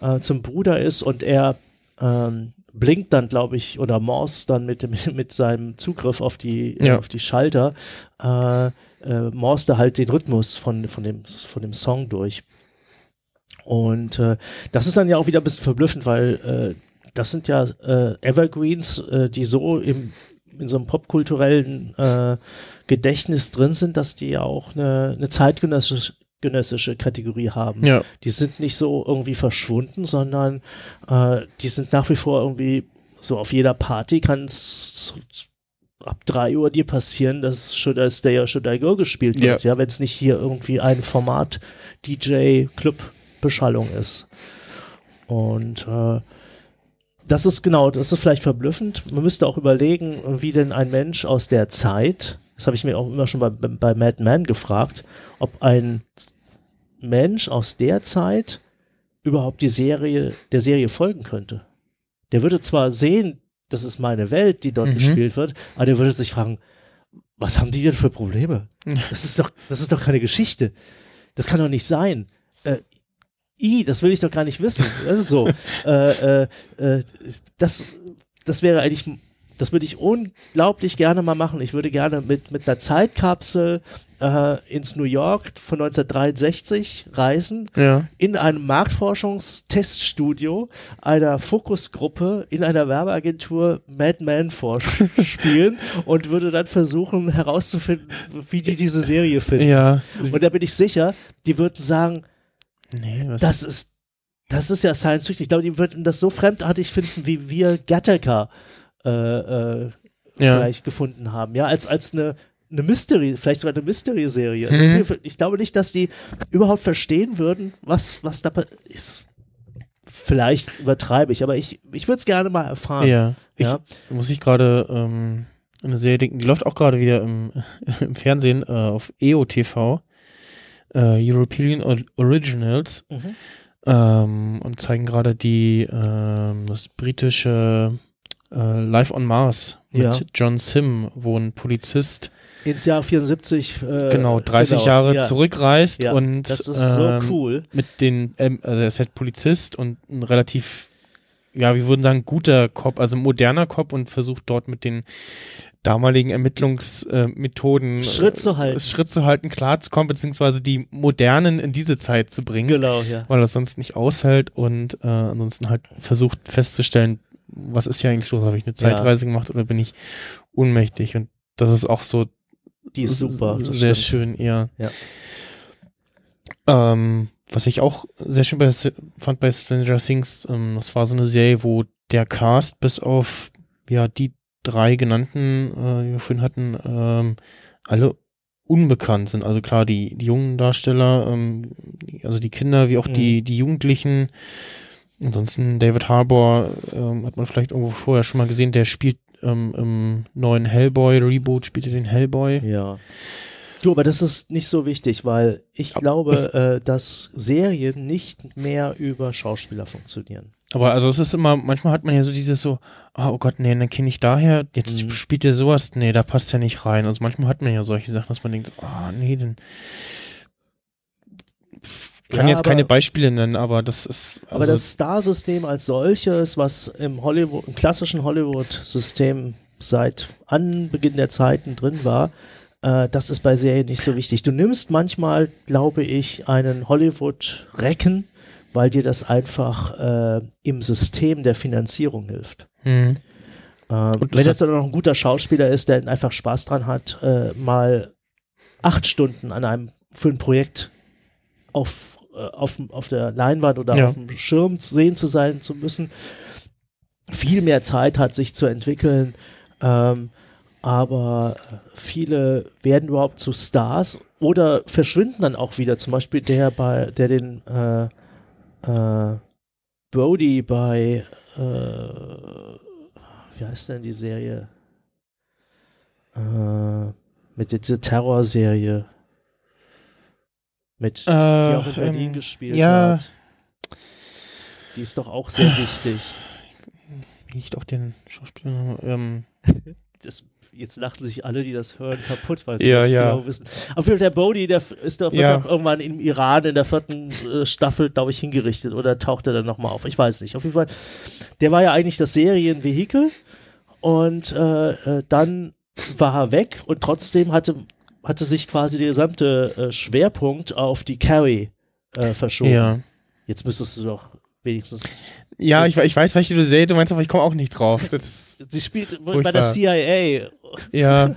äh, zum Bruder ist und er ähm, blinkt dann, glaube ich, oder Morse dann mit, mit seinem Zugriff auf die, äh, Ja. auf die Schalter, äh, äh, Morse da halt den Rhythmus von, von, dem, von dem Song durch. Und äh, das ist dann ja auch wieder ein bisschen verblüffend, weil äh, das sind ja äh, Evergreens, äh, die so im, in so einem popkulturellen äh, Gedächtnis drin sind, dass die ja auch eine, eine zeitgenössische genössische Kategorie haben. ja, Die sind nicht so irgendwie verschwunden, sondern äh, die sind nach wie vor irgendwie so auf jeder Party kann es ab drei Uhr dir passieren, dass Should I Stay or Should I Go gespielt wird, ja, wenn es nicht hier irgendwie ein Format DJ Club Beschallung ist. Und äh, das ist genau, das ist vielleicht verblüffend. Man müsste auch überlegen, wie denn ein Mensch aus der Zeit, das habe ich mir auch immer schon bei, bei Mad Men gefragt, ob ein Mensch aus der Zeit überhaupt die Serie, der Serie folgen könnte. Der würde zwar sehen, das ist meine Welt, die dort Mhm. gespielt wird, aber der würde sich fragen, was haben die denn für Probleme? Das ist doch, das ist doch keine Geschichte. Das kann doch nicht sein. Äh, I, das will ich doch gar nicht wissen. Das ist so. äh, äh, äh, das, das wäre eigentlich, das würde ich unglaublich gerne mal machen. Ich würde gerne mit, mit einer Zeitkapsel äh, ins New York von 1963 reisen, ja. in einem Marktforschungsteststudio einer Fokusgruppe in einer Werbeagentur Mad Men vorspielen und würde dann versuchen herauszufinden, wie die diese Serie finden. Ja. Und da bin ich sicher, die würden sagen, nee, was das ist, das ist ja Science Fiction. Ich glaube, die würden das so fremdartig finden, wie wir Gattaca äh, äh, ja. vielleicht gefunden haben. Ja, als, als eine, eine Mystery, vielleicht sogar eine Mystery-Serie. Also Mhm. ich, ich glaube nicht, dass die überhaupt verstehen würden, was, was da ist. Vielleicht übertreibe ich, aber ich, ich würde es gerne mal erfahren. Ja. Ich, Ja. muss ich gerade ähm, eine Serie denken, die läuft auch gerade wieder im, im Fernsehen äh, auf EOTV. Äh, European Or- Originals. Mhm. ähm, und zeigen gerade die ähm, das britische äh, Live on Mars mit Ja. John Sim, wo ein Polizist Ins Jahr 74. Äh, genau 30 genau, Jahre ja. zurückreist Ja, und Das ist so ähm, cool. mit den ähm, also er ist halt Polizist und ein relativ ja, wir würden sagen, guter Cop, also moderner Cop und versucht dort mit den damaligen Ermittlungsmethoden Schritt zu halten. Schritt zu halten, klarzukommen, beziehungsweise die modernen in diese Zeit zu bringen Genau, ja. weil er es sonst nicht aushält und äh, ansonsten halt versucht festzustellen, was ist hier eigentlich los? Habe ich eine Zeitreise gemacht oder bin ich ohnmächtig? Und das ist auch so Die ist super. sehr stimmt. schön, ja. Ja. Ähm, was ich auch sehr schön bei, fand bei Stranger Things, ähm, das war so eine Serie, wo der Cast bis auf ja die drei genannten, äh, die wir vorhin hatten, ähm, alle unbekannt sind. Also klar, die, die jungen Darsteller, ähm, also die Kinder wie auch Mhm. die, die Jugendlichen. Ansonsten David Harbour ähm, hat man vielleicht irgendwo vorher schon mal gesehen, der spielt ähm, im neuen Hellboy-Reboot, spielt er den Hellboy. Ja. Du, aber das ist nicht so wichtig, weil ich glaube, äh, dass Serien nicht mehr über Schauspieler funktionieren. Aber also es ist immer, manchmal hat man ja so dieses so, ah, oh Gott, nee, dann kenne ich daher, jetzt Mhm. spielt der sowas, nee, da passt ja nicht rein. Also manchmal hat man ja solche Sachen, dass man denkt, ah, nee, dann kann Ja, jetzt keine aber- Beispiele nennen, aber das ist, Aber also, das Star-System als solches, was im Hollywood, im klassischen Hollywood-System seit Anbeginn der Zeiten drin war, äh, das ist bei Serien nicht so wichtig. Du nimmst manchmal, glaube ich, einen Hollywood-Recken, weil dir das einfach äh, im System der Finanzierung hilft. hm, Ähm, Und das wenn jetzt dann noch ein guter Schauspieler ist, der einfach Spaß dran hat, äh, mal acht Stunden an einem für ein Projekt auf, auf, auf der Leinwand oder Ja. auf dem Schirm zu sehen zu sein zu müssen, viel mehr Zeit hat, sich zu entwickeln. Ähm, aber viele werden überhaupt zu Stars oder verschwinden dann auch wieder. Zum Beispiel der bei, der den äh, äh, Brody bei äh, wie heißt denn die Serie? Äh, mit dieser Terrorserie. Mit, die auch in Äh, Berlin ähm, gespielt ja. hat. Die ist doch auch sehr wichtig. Nicht auch den Schauspieler. Ähm, Das, jetzt lachen sich alle, die das hören, kaputt, weil Ja, nicht ja. genau wissen. Auf jeden Fall der Bodhi, der ist doch, Ja. doch irgendwann im Iran in der vierten äh, Staffel, glaube ich, hingerichtet oder taucht er dann nochmal auf? Ich weiß nicht. Auf jeden Fall, der war ja eigentlich das Serienvehikel und äh, äh, dann war er weg und trotzdem hatte, hatte sich quasi der gesamte äh, Schwerpunkt auf die Carrie äh, verschoben. ja. Jetzt müsstest du doch wenigstens. Ja, ich, ich weiß, welche du Serie du meinst, aber ich komme auch nicht drauf. Sie spielt bei Furchtbar. der CIA. ja.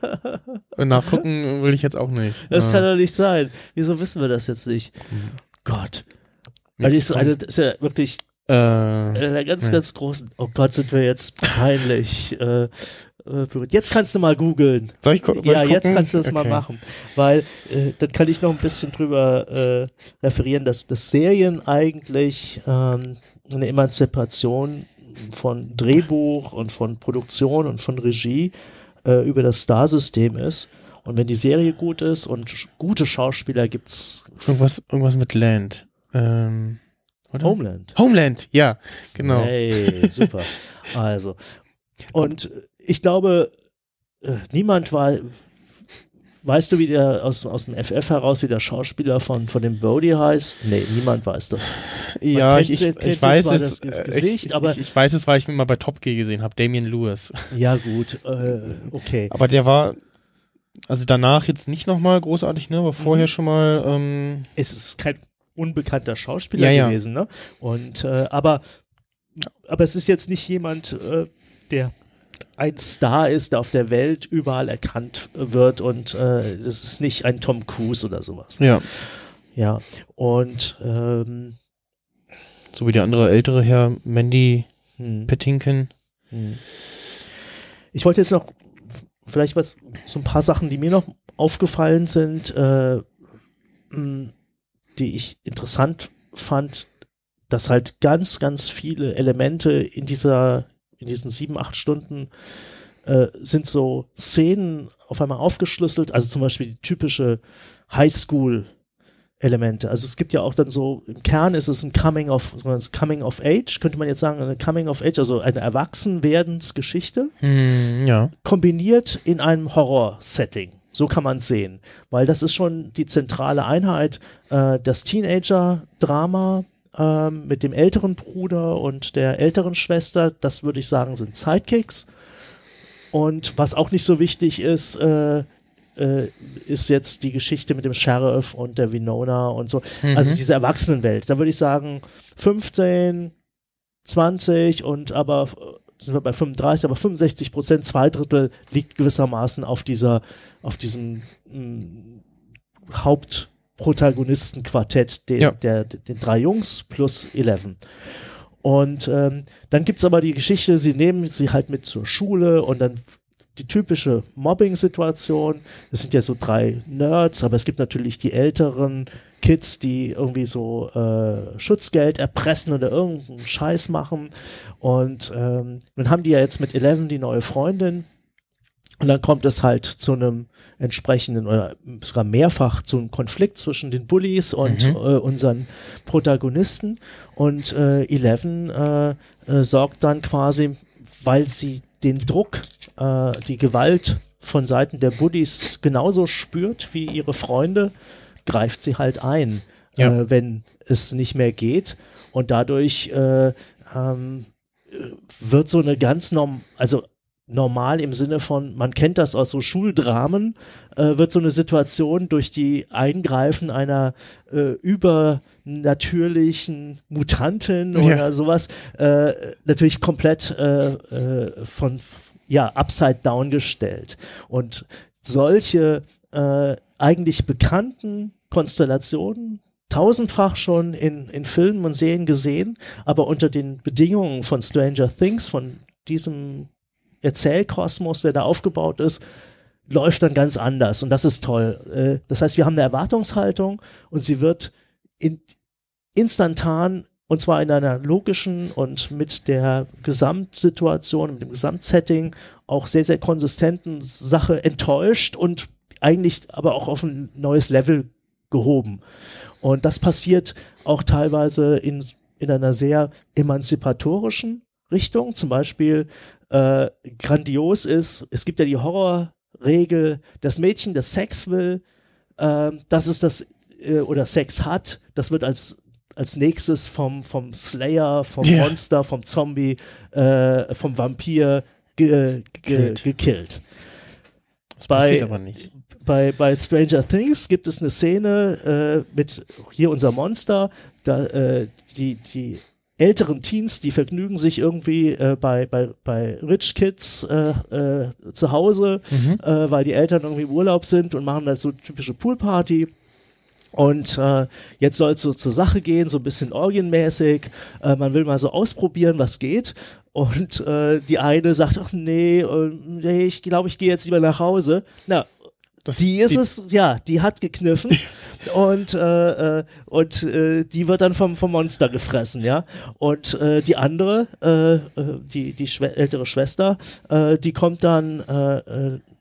Und nachgucken will ich jetzt auch nicht. Das ja. kann doch nicht sein. Wieso wissen wir das jetzt nicht? Gott. Mir Also das ist, eine, ist ja wirklich äh, einer ganz, Ja. ganz großen. Oh Gott, sind wir jetzt peinlich. äh, äh, berührt. jetzt kannst du mal googeln. soll ich, soll Ja, ich jetzt gucken? kannst du das mal Okay. machen. Weil äh, dann kann ich noch ein bisschen drüber äh, referieren, dass, dass Serien eigentlich ähm, eine Emanzipation von Drehbuch und von Produktion und von Regie äh, über das Star-System ist. Und wenn die Serie gut ist und sch gute Schauspieler gibt's Irgendwas, irgendwas mit Land. Ähm, oder? Homeland. Homeland, ja, genau. Hey, super. Also, und ich glaube, äh, niemand war. Weißt du, wie der aus, aus dem FF heraus, wie der Schauspieler von, von dem Bodhi heißt? Nee, niemand weiß das. Ja, kennt ich, ich, kennt ich weiß es. das äh, Gesicht, ich, aber- ich, ich weiß es, weil ich ihn mal bei Top Gear gesehen habe, Damien Lewis. Ja, gut, äh, okay. Aber der war, also danach jetzt nicht nochmal großartig, ne, aber Mhm. vorher schon mal, ähm, Es ist kein unbekannter Schauspieler Ja, ja. gewesen, ne? Und, äh, aber, aber es ist jetzt nicht jemand, äh, der ein Star ist, der auf der Welt überall erkannt wird und äh, das ist nicht ein Tom Cruise oder sowas. ja, Ja, und ähm, so wie der andere ältere Herr, Mandy hm, Patinkin. hm. ich wollte jetzt noch vielleicht was, so ein paar Sachen, die mir noch aufgefallen sind, äh, mh, die ich interessant fand, dass halt ganz, ganz viele Elemente in dieser, in diesen sieben, acht Stunden äh, sind so Szenen auf einmal aufgeschlüsselt, also zum Beispiel die typische Highschool Elemente. Also es gibt ja auch dann so, im Kern ist es ein Coming of, Coming of Age, könnte man jetzt sagen, eine Coming of Age, also eine Erwachsenwerdensgeschichte, Hm, ja, kombiniert in einem Horror-Setting. So kann man es sehen. Weil das ist schon die zentrale Einheit, äh, das Teenager-Drama ähm, mit dem älteren Bruder und der älteren Schwester, das würde ich sagen, sind Sidekicks. Und was auch nicht so wichtig ist, äh, äh, ist jetzt die Geschichte mit dem Sheriff und der Winona und so. Mhm. Also diese Erwachsenenwelt. Da würde ich sagen 15, 20 und aber äh, sind wir bei 35, aber 65 Prozent, zwei Drittel liegt gewissermaßen auf dieser, auf diesem mh, Hauptprotagonistenquartett, den, Ja. der, den drei Jungs plus Eleven. Und ähm, dann gibt's aber die Geschichte, sie nehmen sie halt mit zur Schule und dann die typische Mobbing-Situation. Es sind ja so drei Nerds, aber es gibt natürlich die älteren Kids, die irgendwie so äh, Schutzgeld erpressen oder irgendeinen Scheiß machen. Und ähm, nun haben die ja jetzt mit Eleven die neue Freundin. Und dann kommt es halt zu einem entsprechenden oder sogar mehrfach zu einem Konflikt zwischen den Bullies und Mhm. äh, unseren Protagonisten. Und äh, Eleven äh, äh, sorgt dann quasi, weil sie den Druck, äh, die Gewalt von Seiten der Bullies genauso spürt wie ihre Freunde, greift sie halt ein, Ja. äh, wenn es nicht mehr geht. Und dadurch äh, ähm, äh, wird so eine ganz norm, also normal im Sinne von, man kennt das aus so Schuldramen, äh, wird so eine Situation durch die Eingreifen einer äh, übernatürlichen Mutantin Ja. oder sowas äh, natürlich komplett äh, äh, von ja upside down gestellt und solche äh, eigentlich bekannten Konstellationen tausendfach schon in, in Filmen und Serien gesehen, aber unter den Bedingungen von Stranger Things, von diesem Erzählkosmos, der da aufgebaut ist, läuft dann ganz anders und das ist toll. Äh, Das heißt, wir haben eine Erwartungshaltung und sie wird in, instantan und zwar in einer logischen und mit der Gesamtsituation, mit dem Gesamtsetting auch sehr, sehr konsistenten Sache enttäuscht und eigentlich aber auch auf ein neues Level gehoben. Und das passiert auch teilweise in, in einer sehr emanzipatorischen Richtung. Zum Beispiel äh, grandios ist, es gibt ja die Horrorregel, das Mädchen, das Sex will, äh, das ist das, äh, oder Sex hat, das wird als als nächstes vom, vom Slayer, vom Ja. Monster, vom Zombie, äh, vom Vampir ge, ge, Gekillt. gekillt. Das Bei- passiert aber nicht. Bei, bei Stranger Things gibt es eine Szene äh, mit hier unser Monster, da äh, die, die älteren Teens, die vergnügen sich irgendwie äh, bei, bei, bei Rich Kids äh, äh, zu Hause, Mhm. äh, weil die Eltern irgendwie im Urlaub sind und machen halt so typische Poolparty. Und äh, jetzt soll es so zur Sache gehen, so ein bisschen orgienmäßig. Äh, man will mal so ausprobieren, was geht. Und äh, die eine sagt, ach nee, äh, nee ich glaube, ich gehe jetzt lieber nach Hause. Na, Das- die ist die- es, ja, die hat gekniffen und, äh, äh, und äh, die wird dann vom, vom Monster gefressen, ja. Und äh, die andere, äh, äh, die, die Schwe ältere Schwester, die kommt dann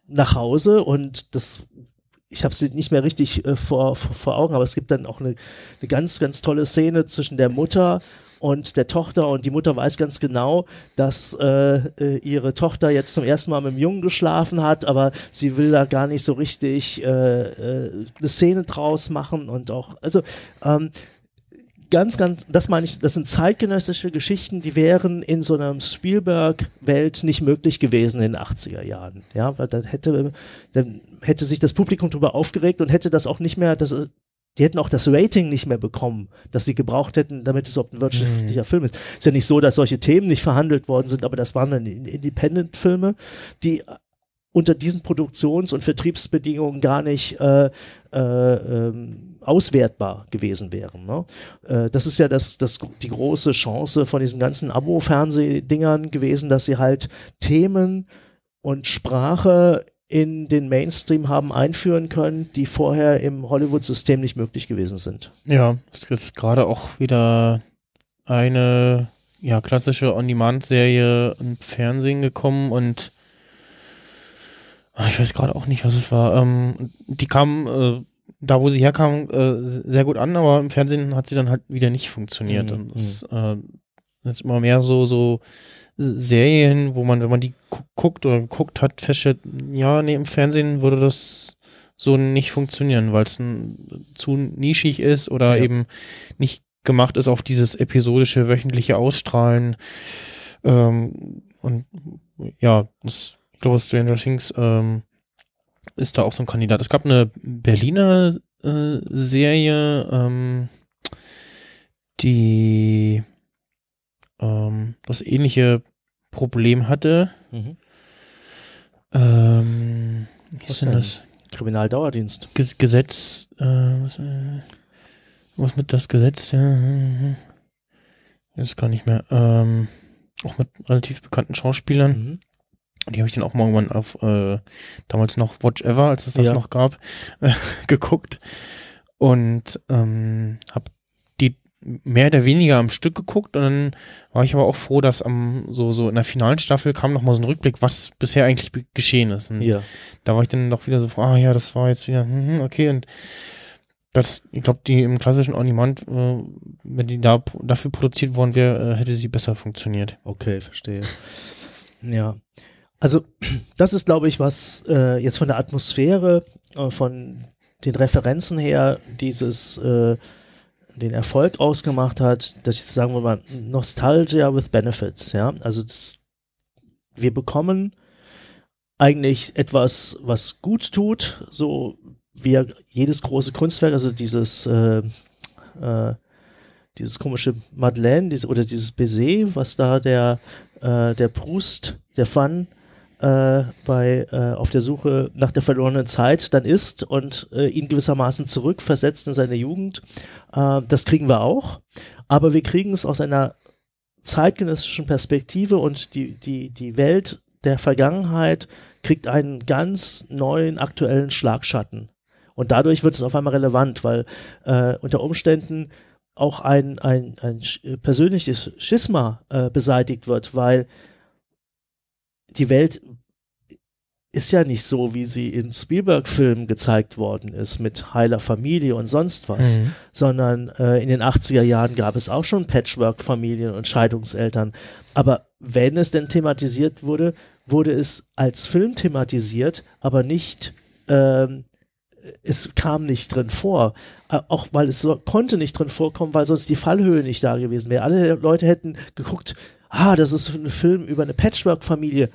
nach Hause und das ich habe sie nicht mehr richtig äh, vor, vor, vor Augen, aber es gibt dann auch eine, eine ganz, ganz tolle Szene zwischen der Mutter und der Tochter. Und die Mutter weiß ganz genau, dass äh, äh, ihre Tochter jetzt zum ersten Mal mit dem Jungen geschlafen hat, aber sie will da gar nicht so richtig äh, äh, eine Szene draus machen. Und auch, also ähm, ganz, ganz, das meine ich, das sind zeitgenössische Geschichten, die wären in so einer Spielberg-Welt nicht möglich gewesen in den 80er Jahren. Ja, weil dann hätte, dann hätte sich das Publikum darüber aufgeregt und hätte das auch nicht mehr, das, die hätten auch das Rating nicht mehr bekommen, das sie gebraucht hätten, damit es überhaupt ein wirtschaftlicher Film ist. Ist ja nicht so, dass solche Themen nicht verhandelt worden sind, aber das waren dann Independent-Filme, die unter diesen Produktions- und Vertriebsbedingungen gar nicht äh, äh, ähm, auswertbar gewesen wären. Ne? Äh, das ist ja das, das, die große Chance von diesen ganzen Abo-Fernsehdingern gewesen, dass sie halt Themen und Sprache in den Mainstream haben einführen können, die vorher im Hollywood-System nicht möglich gewesen sind. Ja, es ist gerade auch wieder eine ja, klassische On-Demand-Serie im Fernsehen gekommen und ah, ich weiß gerade auch nicht, was es war. Ähm, die kam, äh, da wo sie herkam, äh, sehr gut an, aber im Fernsehen hat sie dann halt wieder nicht funktioniert. Mhm, Und es äh, jetzt immer mehr so, so Serien, wo man, wenn man die gu- guckt oder geguckt hat, feststellt, ja, nee, im Fernsehen würde das so nicht funktionieren, weil es zu nischig ist oder Ja. eben nicht gemacht ist auf dieses episodische wöchentliche Ausstrahlen. Ähm, und ja, das, ich glaube, Stranger Things ähm, ist da auch so ein Kandidat. Es gab eine Berliner äh, Serie, ähm, die ähm, das ähnliche Problem hatte. Mhm. Ähm, wie Was ist denn das? Kriminaldauerdienst. Ges Gesetz, äh, was, äh, was mit das Gesetz, ja, äh, ist gar nicht mehr, ähm, auch mit relativ bekannten Schauspielern. Mhm. Die habe ich dann auch mal irgendwann auf, äh, damals noch Watch Ever, als es das Ja. noch gab, geguckt. Und ähm, habe mehr oder weniger am Stück geguckt und dann war ich aber auch froh, dass am so so in der finalen Staffel kam noch mal so ein Rückblick, was bisher eigentlich geschehen ist. Und Ja. da war ich dann doch wieder so, ah ja, das war jetzt wieder, hm, hm, okay, und das, ich glaube, die im klassischen On-Demand, äh, wenn die da dafür produziert worden wäre, äh, hätte sie besser funktioniert. Okay, verstehe. Ja. Also, das ist, glaube ich, was äh, jetzt von der Atmosphäre, äh, von den Referenzen her, dieses, äh, den Erfolg ausgemacht hat, dass ich sagen mal, Nostalgia with Benefits, ja. Also, das, wir bekommen eigentlich etwas, was gut tut, so wie jedes große Kunstwerk, also dieses, äh, äh, dieses komische Madeleine diese, oder dieses Baiser, was da der, äh, der Proust, der Fan äh, bei, äh, auf der Suche nach der verlorenen Zeit dann ist und äh, ihn gewissermaßen zurückversetzt in seine Jugend. Äh, das kriegen wir auch, aber wir kriegen es aus einer zeitgenössischen Perspektive und die, die, die Welt der Vergangenheit kriegt einen ganz neuen aktuellen Schlagschatten. Und dadurch wird es auf einmal relevant, weil äh, unter Umständen auch ein, ein, ein persönliches Schisma äh, beseitigt wird, weil die Welt ist ja nicht so, wie sie in Spielberg-Filmen gezeigt worden ist, mit heiler Familie und sonst was, Mhm. sondern äh, in den 80er Jahren gab es auch schon Patchwork-Familien und Scheidungseltern. Aber wenn es denn thematisiert wurde, wurde es als Film thematisiert, aber nicht, ähm, es kam nicht drin vor. Äh, Auch weil es so, konnte nicht drin vorkommen, weil sonst die Fallhöhe nicht da gewesen wäre. Alle Leute hätten geguckt, ah, das ist ein Film über eine Patchwork-Familie.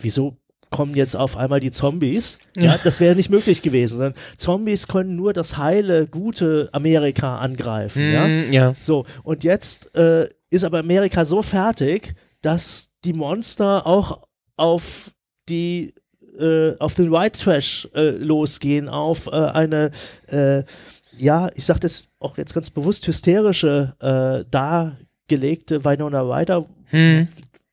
Wieso kommen jetzt auf einmal die Zombies? Ja, das wäre nicht möglich gewesen. Zombies können nur das heile, gute Amerika angreifen. Ja? Mhm, ja. So, und jetzt äh, ist aber Amerika so fertig, dass die Monster auch auf die äh, auf den White Trash äh, losgehen, auf äh, eine äh, ja, ich sage das auch jetzt ganz bewusst hysterische dargelegte Winona Ryder, Hm.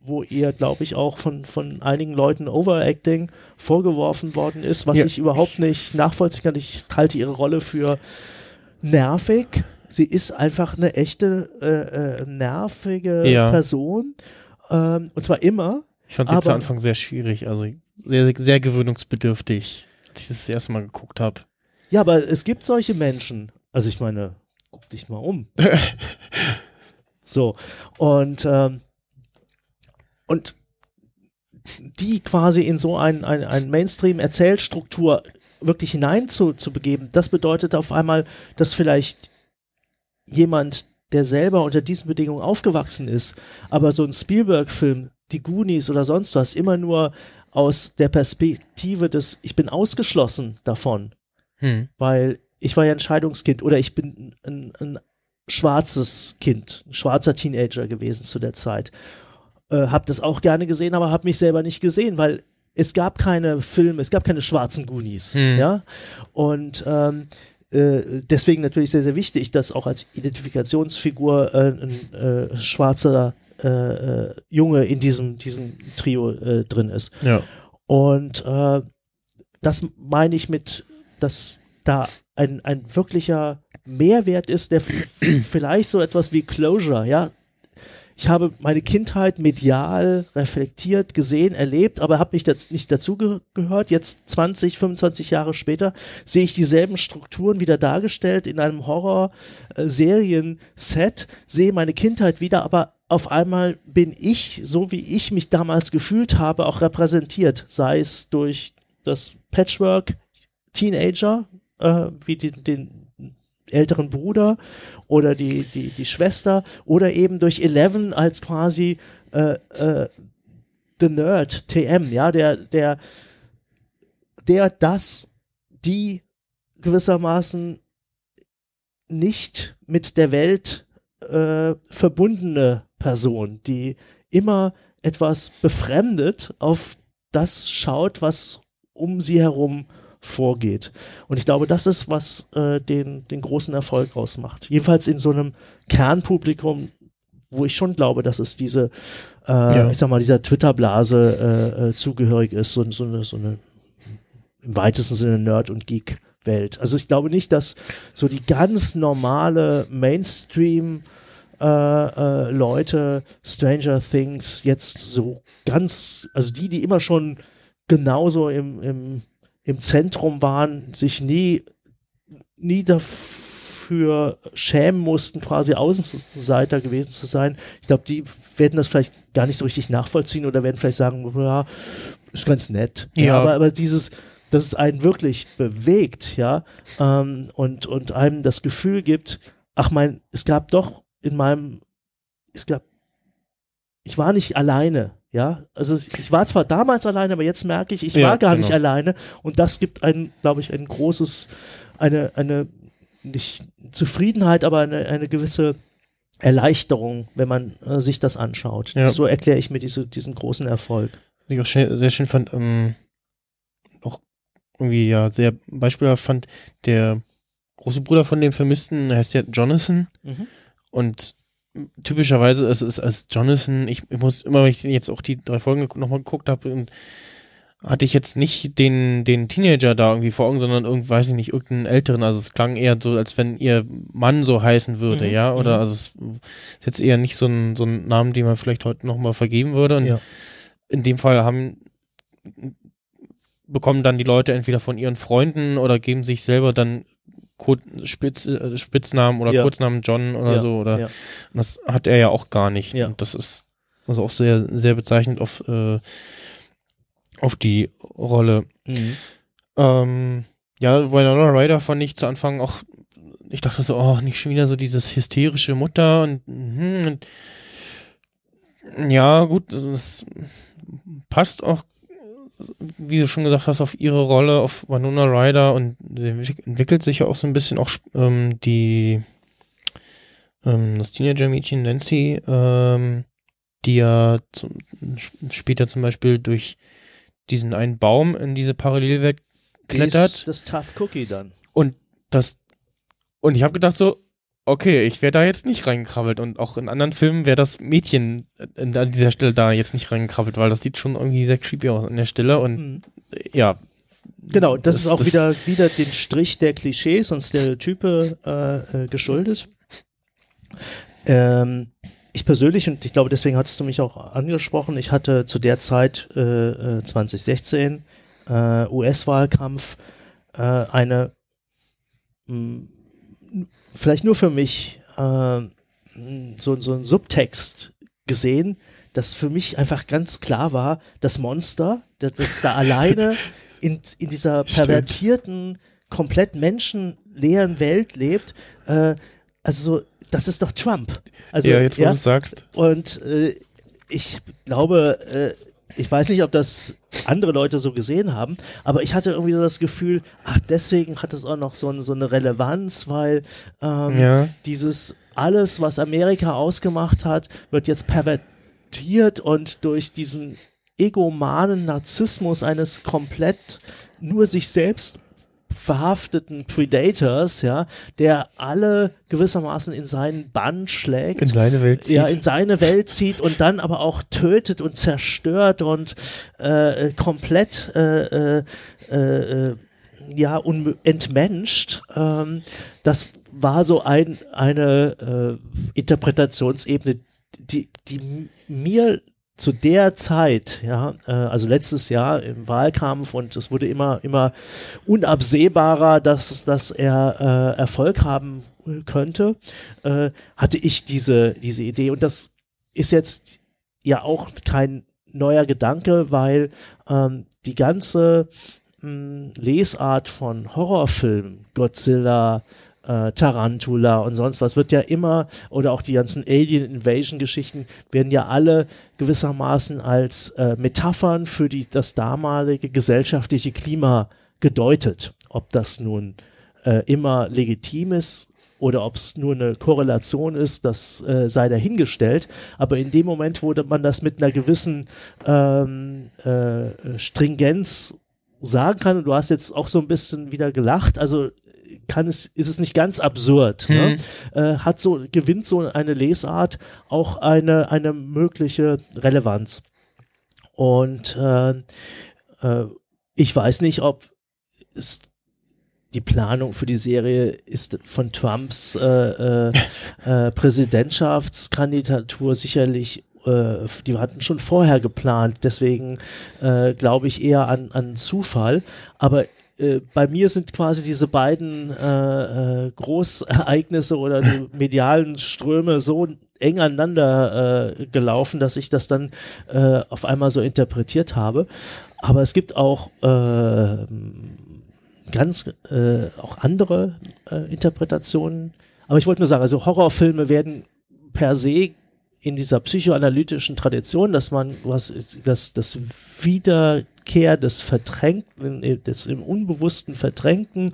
Wo ihr, glaube ich, auch von, von einigen Leuten Overacting vorgeworfen worden ist, was Ja. ich überhaupt nicht nachvollziehen kann. Ich halte ihre Rolle für nervig. Sie ist einfach eine echte äh, äh, nervige Ja. Person. Ähm, und zwar immer. Ich fand jetzt zu Anfang sehr schwierig, also sehr, sehr, gewöhnungsbedürftig, als ich das, das erste Mal geguckt habe. Ja, aber es gibt solche Menschen. Also ich meine, guck dich mal um. so. Und, ähm, und die quasi in so ein, ein, ein Mainstream-Erzählstruktur wirklich hinein zu, zu begeben, das bedeutet auf einmal, dass vielleicht jemand, der selber unter diesen Bedingungen aufgewachsen ist, aber so ein Spielberg-Film, die Goonies oder sonst was, immer nur aus der Perspektive des, ich bin ausgeschlossen davon, Hm. weil ich war ja ein Scheidungskind oder ich bin ein, ein schwarzes Kind, ein schwarzer Teenager gewesen zu der Zeit. Äh, hab das auch gerne gesehen, aber hab mich selber nicht gesehen, weil es gab keine Filme, es gab keine schwarzen Goonies, Hm. ja. Und ähm, äh, deswegen natürlich sehr, sehr wichtig, dass auch als Identifikationsfigur äh, ein äh, schwarzer äh, äh, Junge in diesem, diesem Trio äh, drin ist. Ja. Und das meine ich mit, dass da ein, ein wirklicher Mehrwert ist, der vielleicht so etwas wie Closure, ja. Ich habe meine Kindheit medial reflektiert, gesehen, erlebt, aber habe mich das nicht dazu ge gehört. Jetzt 20, 25 Jahre später sehe ich dieselben Strukturen wieder dargestellt in einem Horror-Serien-Set, sehe meine Kindheit wieder, aber auf einmal bin ich, so wie ich mich damals gefühlt habe, auch repräsentiert, sei es durch das Patchwork Teenager, äh, wie den, den älteren Bruder oder die, die, die Schwester oder eben durch Eleven als quasi äh, äh, The Nerd, TM, ja, der, der, der das, die gewissermaßen nicht mit der Welt äh, verbundene Person, die immer etwas befremdet auf das schaut, was um sie herum vorgeht. Und ich glaube, das ist, was äh, den, den großen Erfolg ausmacht. Jedenfalls in so einem Kernpublikum, wo ich schon glaube, dass es diese, äh, Ja. ich sag mal, dieser Twitter-Blase äh, äh, zugehörig ist, so, so, eine, so eine im weitesten Sinne Nerd- und Geek-Welt. Also ich glaube nicht, dass so die ganz normale Mainstream äh, äh, Leute Stranger Things jetzt so ganz, also die, die immer schon genauso im, im, im Zentrum waren, sich nie, nie dafür schämen mussten, quasi Außenseiter gewesen zu sein. Ich glaube, die werden das vielleicht gar nicht so richtig nachvollziehen oder werden vielleicht sagen, ja, ist ganz nett. Ja. aber, aber dieses, dass es einen wirklich bewegt, ja, ähm, und, und einem das Gefühl gibt, ach mein, es gab doch in meinem, es gab, ich war nicht alleine, ja, also ich war zwar damals alleine, aber jetzt merke ich, ich Ja, war gar nicht genau. alleine und das gibt ein, glaube ich, ein großes, eine, eine, nicht Zufriedenheit, aber eine, eine gewisse Erleichterung, wenn man äh, sich das anschaut. Ja. So erkläre ich mir diese, diesen großen Erfolg. Was ich auch schnell, sehr schön fand, ähm, auch irgendwie ja sehr beispielhaft fand, der große Bruder von dem Vermissten heißt ja Jonathan und typischerweise ist es als Jonathan, ich, ich muss immer, wenn ich jetzt auch die drei Folgen nochmal geguckt habe, hatte ich jetzt nicht den, den Teenager da irgendwie vor Augen, sondern irgend, weiß ich nicht, irgendeinen älteren. Also es klang eher so, als wenn ihr Mann so heißen würde, Mhm, ja. Oder mhm. also es ist jetzt eher nicht so ein, so ein Namen, den man vielleicht heute nochmal vergeben würde. Und Ja. in dem Fall haben bekommen dann die Leute entweder von ihren Freunden oder geben sich selber dann Spitz, äh, Spitznamen oder Ja. Kurznamen John oder Ja, so. Oder ja. das hat er ja auch gar nicht. Ja. Und das ist also auch sehr, sehr bezeichnend auf, äh, auf die Rolle. Mhm. Ähm, ja, Winona Ryder fand ich zu Anfang auch, ich dachte so, oh, nicht schon wieder so dieses hysterische Mutter und, mhm, und ja, gut, das passt auch, wie du schon gesagt hast, auf ihre Rolle, auf Winona Ryder und entwickelt sich ja auch so ein bisschen auch ähm, die ähm, das Teenager-Mädchen Nancy, ähm, die ja zum, später zum Beispiel durch diesen einen Baum in diese Parallelwelt Die klettert ist Das Tough Cookie dann. und das und ich habe gedacht so okay ich wäre da jetzt nicht reingekrabbelt und auch in anderen Filmen wäre das Mädchen in- an dieser Stelle da jetzt nicht reingekrabbelt weil das sieht schon irgendwie sehr creepy aus an der Stelle und Mhm. ja Genau, das, ist auch das- wieder, wieder den Strich der Klischees und Stereotype äh, äh, geschuldet. Ähm, ich persönlich, und ich glaube, deswegen hattest du mich auch angesprochen, ich hatte zu der Zeit äh, äh, 2016 äh, US-Wahlkampf äh, eine mh, vielleicht nur für mich äh, so, so ein Subtext gesehen, dass für mich einfach ganz klar war, das Monster, das, das da alleine in, in dieser pervertierten, komplett menschenleeren Welt lebt, äh, also so, das ist doch Trump. Also, ja jetzt wo du es sagst. Und äh, ich glaube, äh, ich weiß nicht, ob das andere Leute so gesehen haben, aber ich hatte irgendwie so das Gefühl, ach, deswegen hat es auch noch so, ein- so eine Relevanz, weil ähm, ja. dieses alles, was Amerika ausgemacht hat, wird jetzt pervertiert und durch diesen egomanen Narzissmus eines komplett nur sich selbst verhafteten Predators, ja, der alle gewissermaßen in seinen Bann schlägt in seine Welt zieht ja, in seine Welt zieht und dann aber auch tötet und zerstört und äh, äh, komplett äh, äh, äh, ja, entmenscht. Ähm, das war so ein, eine äh, Interpretationsebene, die, die mir zu der Zeit, ja, äh, also letztes Jahr im Wahlkampf und es wurde immer, immer unabsehbarer, dass, dass er äh, Erfolg haben könnte, äh, hatte ich diese, diese Idee. Und das ist jetzt ja auch kein neuer Gedanke, weil ähm, die ganze mh, Lesart von Horrorfilmen, Godzilla, äh, Tarantula und sonst was wird ja immer, oder auch die ganzen Alien Invasion Geschichten werden ja alle gewissermaßen als äh, Metaphern für die, das damalige gesellschaftliche Klima gedeutet. Ob das nun äh, immer legitim ist oder ob es nur eine Korrelation ist, das äh, sei dahingestellt. Aber in dem Moment, wo man das mit einer gewissen ähm, äh, Stringenz sagen kann, und du hast jetzt auch so ein bisschen wieder gelacht, also kann es, ist es nicht ganz absurd. Ne? Äh, hat so, gewinnt so eine Lesart auch eine, eine mögliche Relevanz. Und äh, äh, ich weiß nicht, ob es die Planung für die Serie ist von Trumps äh, äh, äh, Präsidentschaftskandidatur sicherlich, äh, die hatten schon vorher geplant, deswegen äh, glaube ich eher an, an Zufall. Aber äh, bei mir sind quasi diese beiden äh, äh, Großereignisse oder die medialen Ströme so eng aneinander äh, gelaufen, dass ich das dann äh, auf einmal so interpretiert habe. Aber es gibt auch äh, ganz äh, auch andere äh, Interpretationen. Aber ich wollte nur sagen, also Horrorfilme werden per se in dieser psychoanalytischen Tradition, dass man was das das Wiederkehr des Verdrängten, äh, des im Unbewussten Verdrängten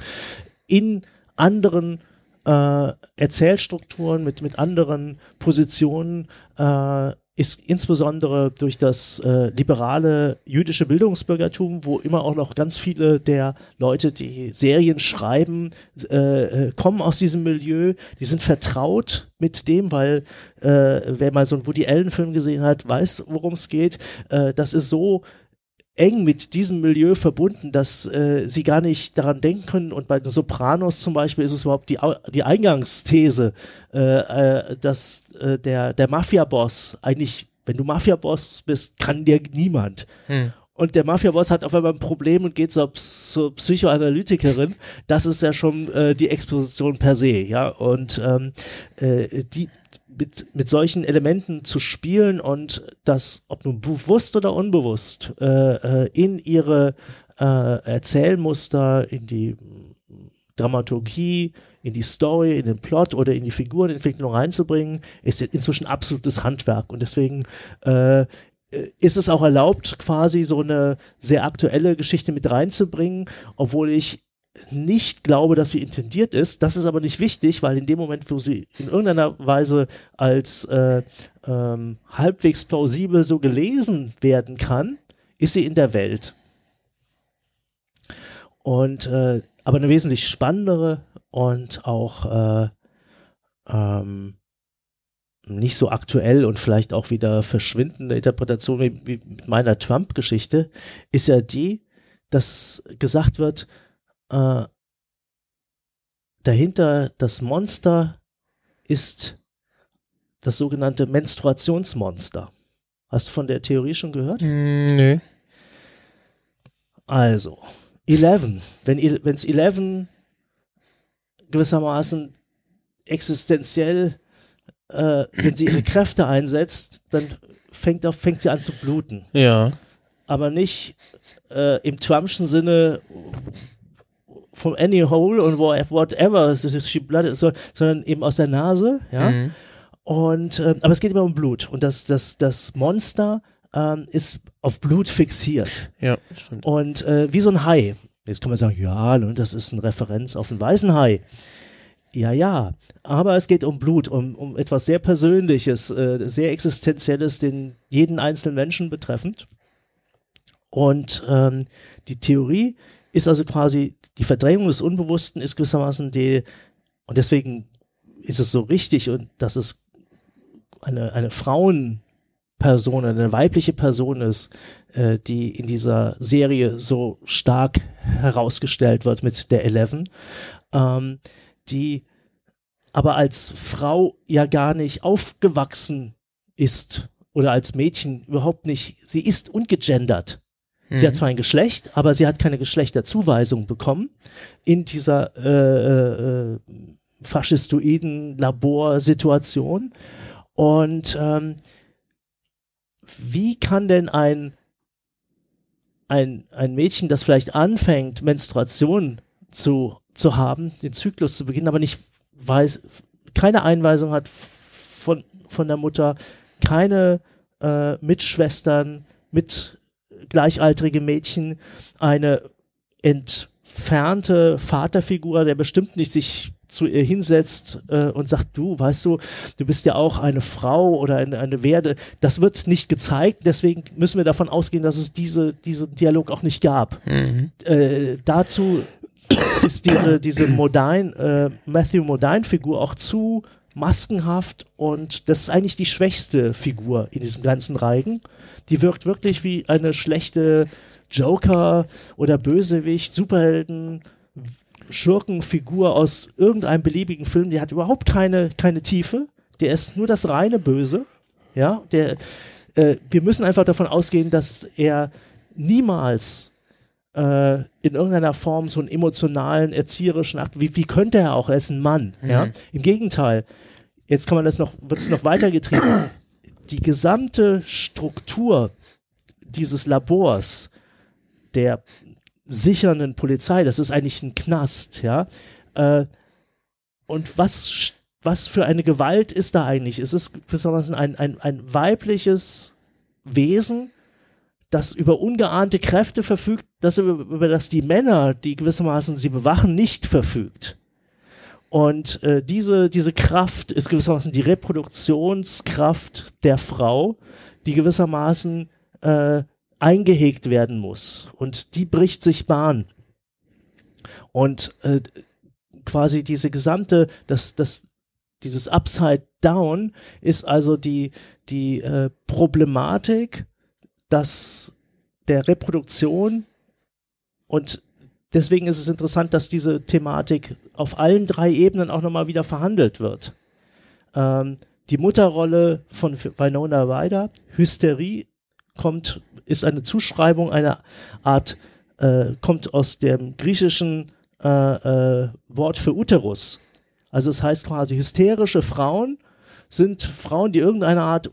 in anderen äh, Erzählstrukturen mit mit anderen Positionen äh, ist insbesondere durch das äh, liberale jüdische Bildungsbürgertum, wo immer auch noch ganz viele der Leute, die Serien schreiben, äh, äh, kommen aus diesem Milieu, die sind vertraut mit dem, weil äh, wer mal so einen Woody Allen-Film gesehen hat, weiß, worum es geht. Äh, das ist so eng mit diesem Milieu verbunden, dass äh, sie gar nicht daran denken können. Und bei den Sopranos zum Beispiel ist es überhaupt die, die Eingangsthese, äh, äh, dass äh, der, der Mafia-Boss eigentlich, wenn du Mafia-Boss bist, kann dir niemand. Hm. und der Mafia-Boss hat auf einmal ein Problem und geht zur, zur Psychoanalytikerin. Das ist ja schon äh, die Exposition per se, ja. Und ähm, äh, die mit, mit solchen Elementen zu spielen und das, ob nun bewusst oder unbewusst, äh, äh, in ihre äh, Erzählmuster, in die Dramaturgie, in die Story, in den Plot oder in die Figurenentwicklung reinzubringen, ist inzwischen absolutes Handwerk. Und deswegen äh, ist es auch erlaubt, quasi so eine sehr aktuelle Geschichte mit reinzubringen, obwohl ich nicht glaube, dass sie intendiert ist. Das ist aber nicht wichtig, weil in dem Moment, wo sie in irgendeiner Weise als äh, ähm, halbwegs plausibel so gelesen werden kann, ist sie in der Welt. Und äh, aber eine wesentlich spannendere und auch äh, ähm, nicht so aktuell und vielleicht auch wieder verschwindende Interpretation wie, wie mit meiner Trump-Geschichte ist ja die, dass gesagt wird, äh, dahinter das Monster ist das sogenannte Menstruationsmonster. Hast du von der Theorie schon gehört? Mm, nee. Also, Eleven, wenn es Eleven gewissermaßen existenziell, äh, wenn sie ihre Kräfte einsetzt, dann fängt, auf, fängt sie an zu bluten. Ja. Aber nicht äh, im Trumpschen Sinne from any hole und whatever sondern eben aus der Nase, ja. Mhm. Und äh, aber es geht immer um Blut und das das das Monster ähm, ist auf Blut fixiert. Ja, stimmt. Und äh, wie so ein Hai. Jetzt kann man sagen, ja, ne, das ist eine Referenz auf einen weißen Hai. Ja, ja, aber es geht um Blut, um, um etwas sehr Persönliches, äh, sehr Existenzielles, den jeden einzelnen Menschen betreffend. Und ähm, die Theorie ist also quasi, die Verdrängung des Unbewussten ist gewissermaßen die, und deswegen ist es so richtig und dass es eine, eine Frauenperson, eine weibliche Person ist, äh, die in dieser Serie so stark herausgestellt wird mit der Eleven, ähm, die aber als Frau ja gar nicht aufgewachsen ist oder als Mädchen überhaupt nicht, sie ist ungegendert. Sie hat mhm. zwar ein Geschlecht, aber sie hat keine Geschlechterzuweisung bekommen in dieser äh, äh, faschistoiden Laborsituation. Und ähm, wie kann denn ein, ein, ein Mädchen, das vielleicht anfängt, Menstruation zu, zu haben, den Zyklus zu beginnen, aber nicht weiß, keine Einweisung hat von, von der Mutter, keine äh, Mitschwestern, mit gleichaltrige Mädchen eine entfernte Vaterfigur, der bestimmt nicht sich zu ihr hinsetzt äh, und sagt, du, weißt du, du bist ja auch eine Frau oder eine, eine Werde. Das wird nicht gezeigt, deswegen müssen wir davon ausgehen, dass es diese, diesen Dialog auch nicht gab. Mhm. Äh, dazu ist diese, diese Modine, äh, Matthew Modine-Figur auch zu maskenhaft und das ist eigentlich die schwächste Figur in diesem ganzen Reigen die wirkt wirklich wie eine schlechte Joker oder Bösewicht, Superhelden, Schurkenfigur aus irgendeinem beliebigen Film. Die hat überhaupt keine, keine Tiefe. Der ist nur das reine Böse. Ja, der, äh, wir müssen einfach davon ausgehen, dass er niemals äh, in irgendeiner Form so einen emotionalen, erzieherischen Akt, wie, wie könnte er auch? Er ist ein Mann. Mhm. Ja? Im Gegenteil, jetzt kann man das noch, wird es noch weitergetrieben die gesamte Struktur dieses Labors der sichernden Polizei, das ist eigentlich ein Knast, ja. Äh, und was, was für eine Gewalt ist da eigentlich? Es ist gewissermaßen ein, ein, ein weibliches Wesen, das über ungeahnte Kräfte verfügt, das über, über das die Männer, die gewissermaßen sie bewachen, nicht verfügt. Und äh, diese, diese Kraft ist gewissermaßen die Reproduktionskraft der Frau, die gewissermaßen äh, eingehegt werden muss. Und die bricht sich Bahn. Und äh, quasi diese gesamte, das, das, dieses Upside Down ist also die, die äh, Problematik, dass der Reproduktion und deswegen ist es interessant, dass diese Thematik auf allen drei Ebenen auch nochmal wieder verhandelt wird. Ähm, die Mutterrolle von Winona Ryder, Hysterie kommt, ist eine Zuschreibung einer Art, äh, kommt aus dem griechischen äh, äh, Wort für Uterus. Also es heißt quasi, hysterische Frauen sind Frauen, die irgendeine Art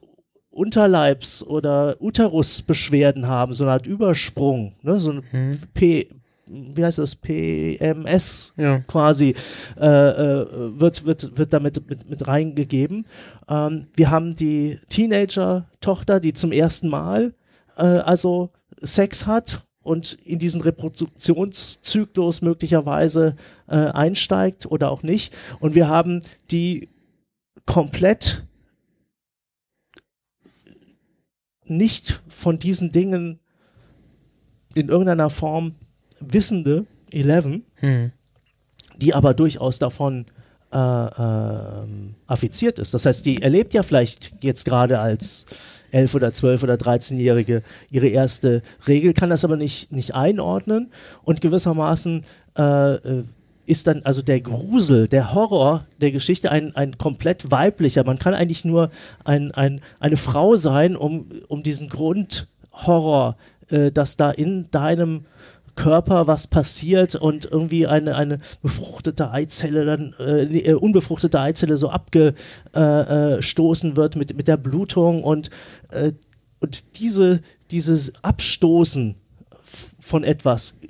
Unterleibs- oder Uterusbeschwerden haben, so eine Art Übersprung, ne? so ein Hm. P, wie heißt das, PMS Ja. quasi äh, äh, wird, wird, wird damit mit, mit reingegeben. Ähm, wir haben die Teenager-Tochter, die zum ersten Mal äh, also Sex hat und in diesen Reproduktionszyklus möglicherweise äh, einsteigt oder auch nicht. Und wir haben die komplett nicht von diesen Dingen in irgendeiner Form wissende Eleven, Hm. die aber durchaus davon äh, ähm, affiziert ist. Das heißt, die erlebt ja vielleicht jetzt gerade als 11 oder 12 oder 13-Jährige ihre erste Regel, kann das aber nicht, nicht einordnen und gewissermaßen äh, äh, ist dann also der Grusel, der Horror der Geschichte ein, ein komplett weiblicher. Man kann eigentlich nur ein, ein, eine Frau sein, um, um diesen Grundhorror, äh, dass da in deinem Körper was passiert und irgendwie eine, eine befruchtete Eizelle dann, äh, äh, unbefruchtete Eizelle so abgestoßen wird mit, mit der Blutung und, äh, und diese, dieses Abstoßen von etwas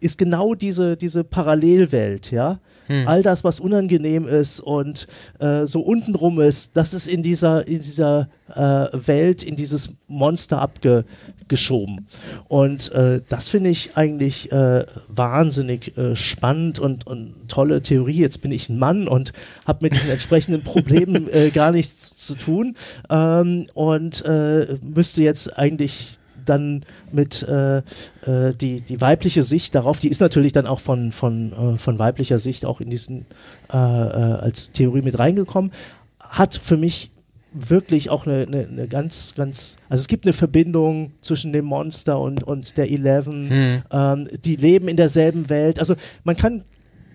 ist genau diese, diese Parallelwelt, ja. Hm. All das, was unangenehm ist und äh, so untenrum ist, das ist in dieser, in dieser äh, Welt, in dieses Monster abgeschoben. Und äh, das finde ich eigentlich äh, wahnsinnig äh, spannend und, und tolle Theorie. Jetzt bin ich ein Mann und habe mit diesen entsprechenden Problemen äh, gar nichts zu tun ähm, und äh, müsste jetzt eigentlich dann mit äh, äh, die, die weibliche Sicht darauf, die ist natürlich dann auch von, von, äh, von weiblicher Sicht auch in diesen äh, äh, als Theorie mit reingekommen, hat für mich wirklich auch eine, eine, eine ganz, ganz, also es gibt eine Verbindung zwischen dem Monster und, und der Eleven, Hm. ähm, die leben in derselben Welt. Also man kann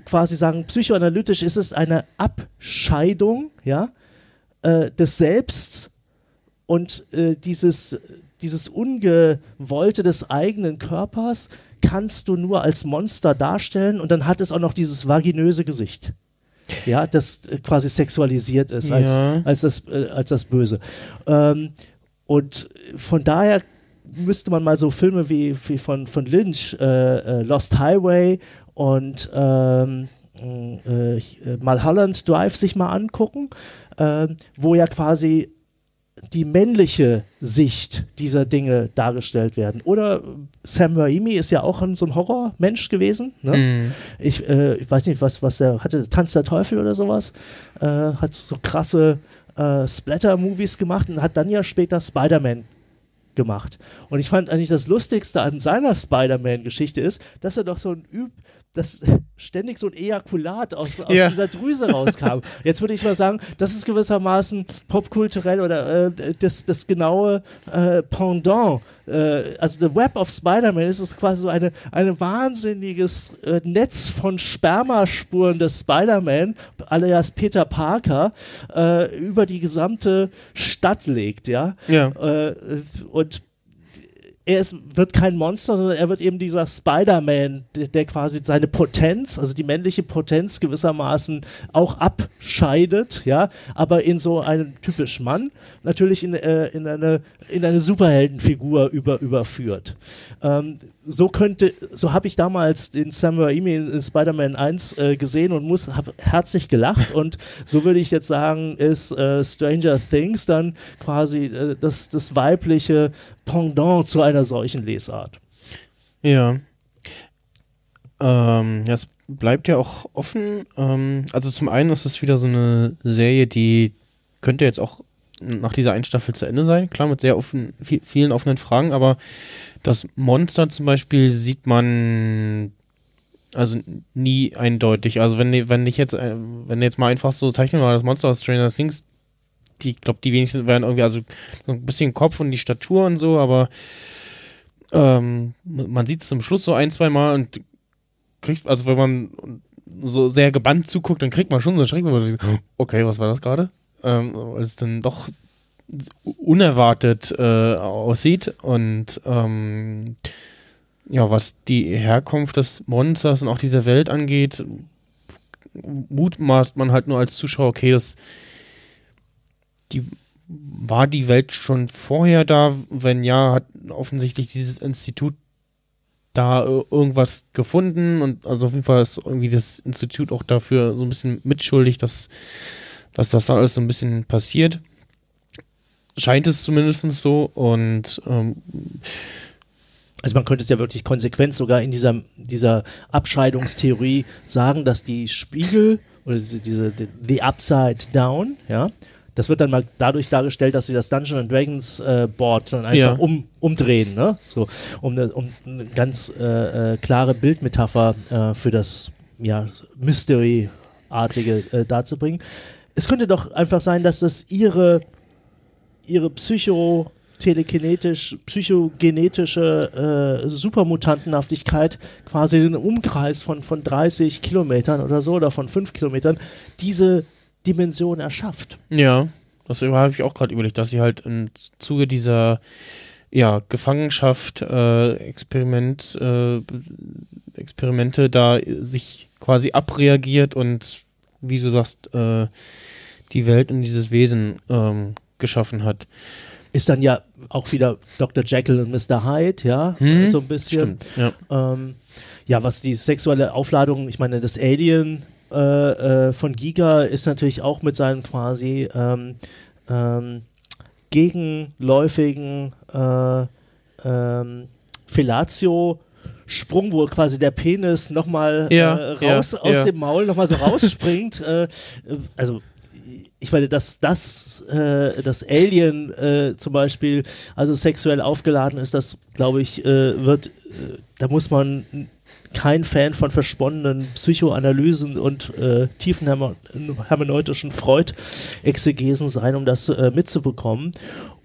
quasi sagen, psychoanalytisch ist es eine Abscheidung ja, äh, des Selbst und äh, dieses, dieses Ungewollte des eigenen Körpers kannst du nur als Monster darstellen und dann hat es auch noch dieses vaginöse Gesicht. Ja, das äh, quasi sexualisiert ist als, Ja. als, das, äh, als das Böse. Ähm, und von daher müsste man mal so Filme wie, wie von, von Lynch, äh, äh, Lost Highway und ähm, äh, äh, Mulholland Drive sich mal angucken, ähm, wo ja quasi die männliche Sicht dieser Dinge dargestellt werden. Oder Sam Raimi ist ja auch ein, so ein Horrormensch gewesen. Ne? Hm. Ich, äh, ich weiß nicht, was, was er hatte, Tanz der Teufel oder sowas. Äh, hat so krasse äh, Splatter-Movies gemacht und hat dann ja später Spider-Man gemacht. Und ich fand eigentlich das Lustigste an seiner Spider-Man-Geschichte ist, dass er doch so ein Üb, dass ständig so ein Ejakulat aus, aus Ja. dieser Drüse rauskam. Jetzt würde ich mal sagen, das ist gewissermaßen popkulturell oder äh, das, das genaue äh, Pendant. Äh, also The Web of Spider-Man ist es quasi so eine, eine wahnsinniges äh, Netz von Spermaspuren des Spider-Man, alias Peter Parker, äh, über die gesamte Stadt legt, ja. Ja. Und er ist, wird kein Monster, sondern er wird eben dieser Spider-Man, der, der quasi seine Potenz, also die männliche Potenz gewissermaßen auch abscheidet, ja, aber in so einen typisch Mann natürlich in, äh, in, eine, in eine Superheldenfigur über, überführt. Ähm, so könnte, so habe ich damals den Sam Raimi in, Spider-Man 1 äh, gesehen und muss, habe herzlich gelacht und so würde ich jetzt sagen, ist äh, Stranger Things dann quasi äh, das, das weibliche Pendant zu einer solchen Lesart. Ja. Ähm, ja, es bleibt ja auch offen. Ähm, also zum einen ist es wieder so eine Serie, die könnte jetzt auch nach dieser einen Staffel zu Ende sein. Klar, mit sehr offen, vi- vielen offenen Fragen, aber das Monster zum Beispiel sieht man also nie eindeutig. Also wenn, wenn ich jetzt, äh, wenn jetzt mal einfach so zeichnen mal das Monster aus Stranger Things, die, glaube, die wenigsten werden irgendwie, also so ein bisschen Kopf und die Statur und so, aber ähm, man sieht es zum Schluss so ein, zwei Mal und kriegt, also wenn man so sehr gebannt zuguckt, dann kriegt man schon so einen Schreck, wo man sich, okay, was war das gerade? Ähm, weil es dann doch unerwartet äh, aussieht und ähm, ja, was die Herkunft des Monsters und auch dieser Welt angeht, mutmaßt man halt nur als Zuschauer, okay, das die war die Welt schon vorher da? Wenn ja, hat offensichtlich dieses Institut da irgendwas gefunden und also auf jeden Fall ist irgendwie das Institut auch dafür so ein bisschen mitschuldig, dass, dass das da alles so ein bisschen passiert. Scheint es zumindest so und ähm, also man könnte es ja wirklich konsequent sogar in dieser, dieser Abscheidungstheorie sagen, dass die Spiegel oder diese, diese the Upside Down, ja, das wird dann mal dadurch dargestellt, dass sie das Dungeons Dragons äh, Board dann einfach ja. um, umdrehen, ne? So, um eine, um eine ganz äh, äh, klare Bildmetapher äh, für das ja, Mystery-artige äh, darzubringen. Es könnte doch einfach sein, dass das ihre, ihre Psycho- telekinetisch, psychogenetische äh, Supermutantenhaftigkeit quasi den Umkreis von, von 30 Kilometern oder so oder von 5 Kilometern diese Dimension erschafft. Ja, das habe ich auch gerade überlegt, dass sie halt im Zuge dieser ja, Gefangenschaft, äh, Experiment, äh, Experimente da sich quasi abreagiert und wie du sagst, äh, die Welt und dieses Wesen ähm, geschaffen hat. Ist dann ja auch wieder Dr. Jekyll und Mr. Hyde, ja, hm, so ein bisschen. Stimmt, ja. Ähm, ja, was die sexuelle Aufladung, ich meine, das Alien äh, äh, von Giga ist natürlich auch mit seinen quasi ähm, ähm, gegenläufigen äh, ähm, Fellatio Sprung, wo quasi der Penis nochmal ja, äh, raus ja, aus ja. dem Maul nochmal so rausspringt. äh, also ich meine, dass das, äh, das Alien äh, zum Beispiel also sexuell aufgeladen ist, das glaube ich, äh, wird, äh, da muss man kein Fan von versponnenen Psychoanalysen und äh, tiefen hermeneutischen Freud-Exegesen sein, um das äh, mitzubekommen.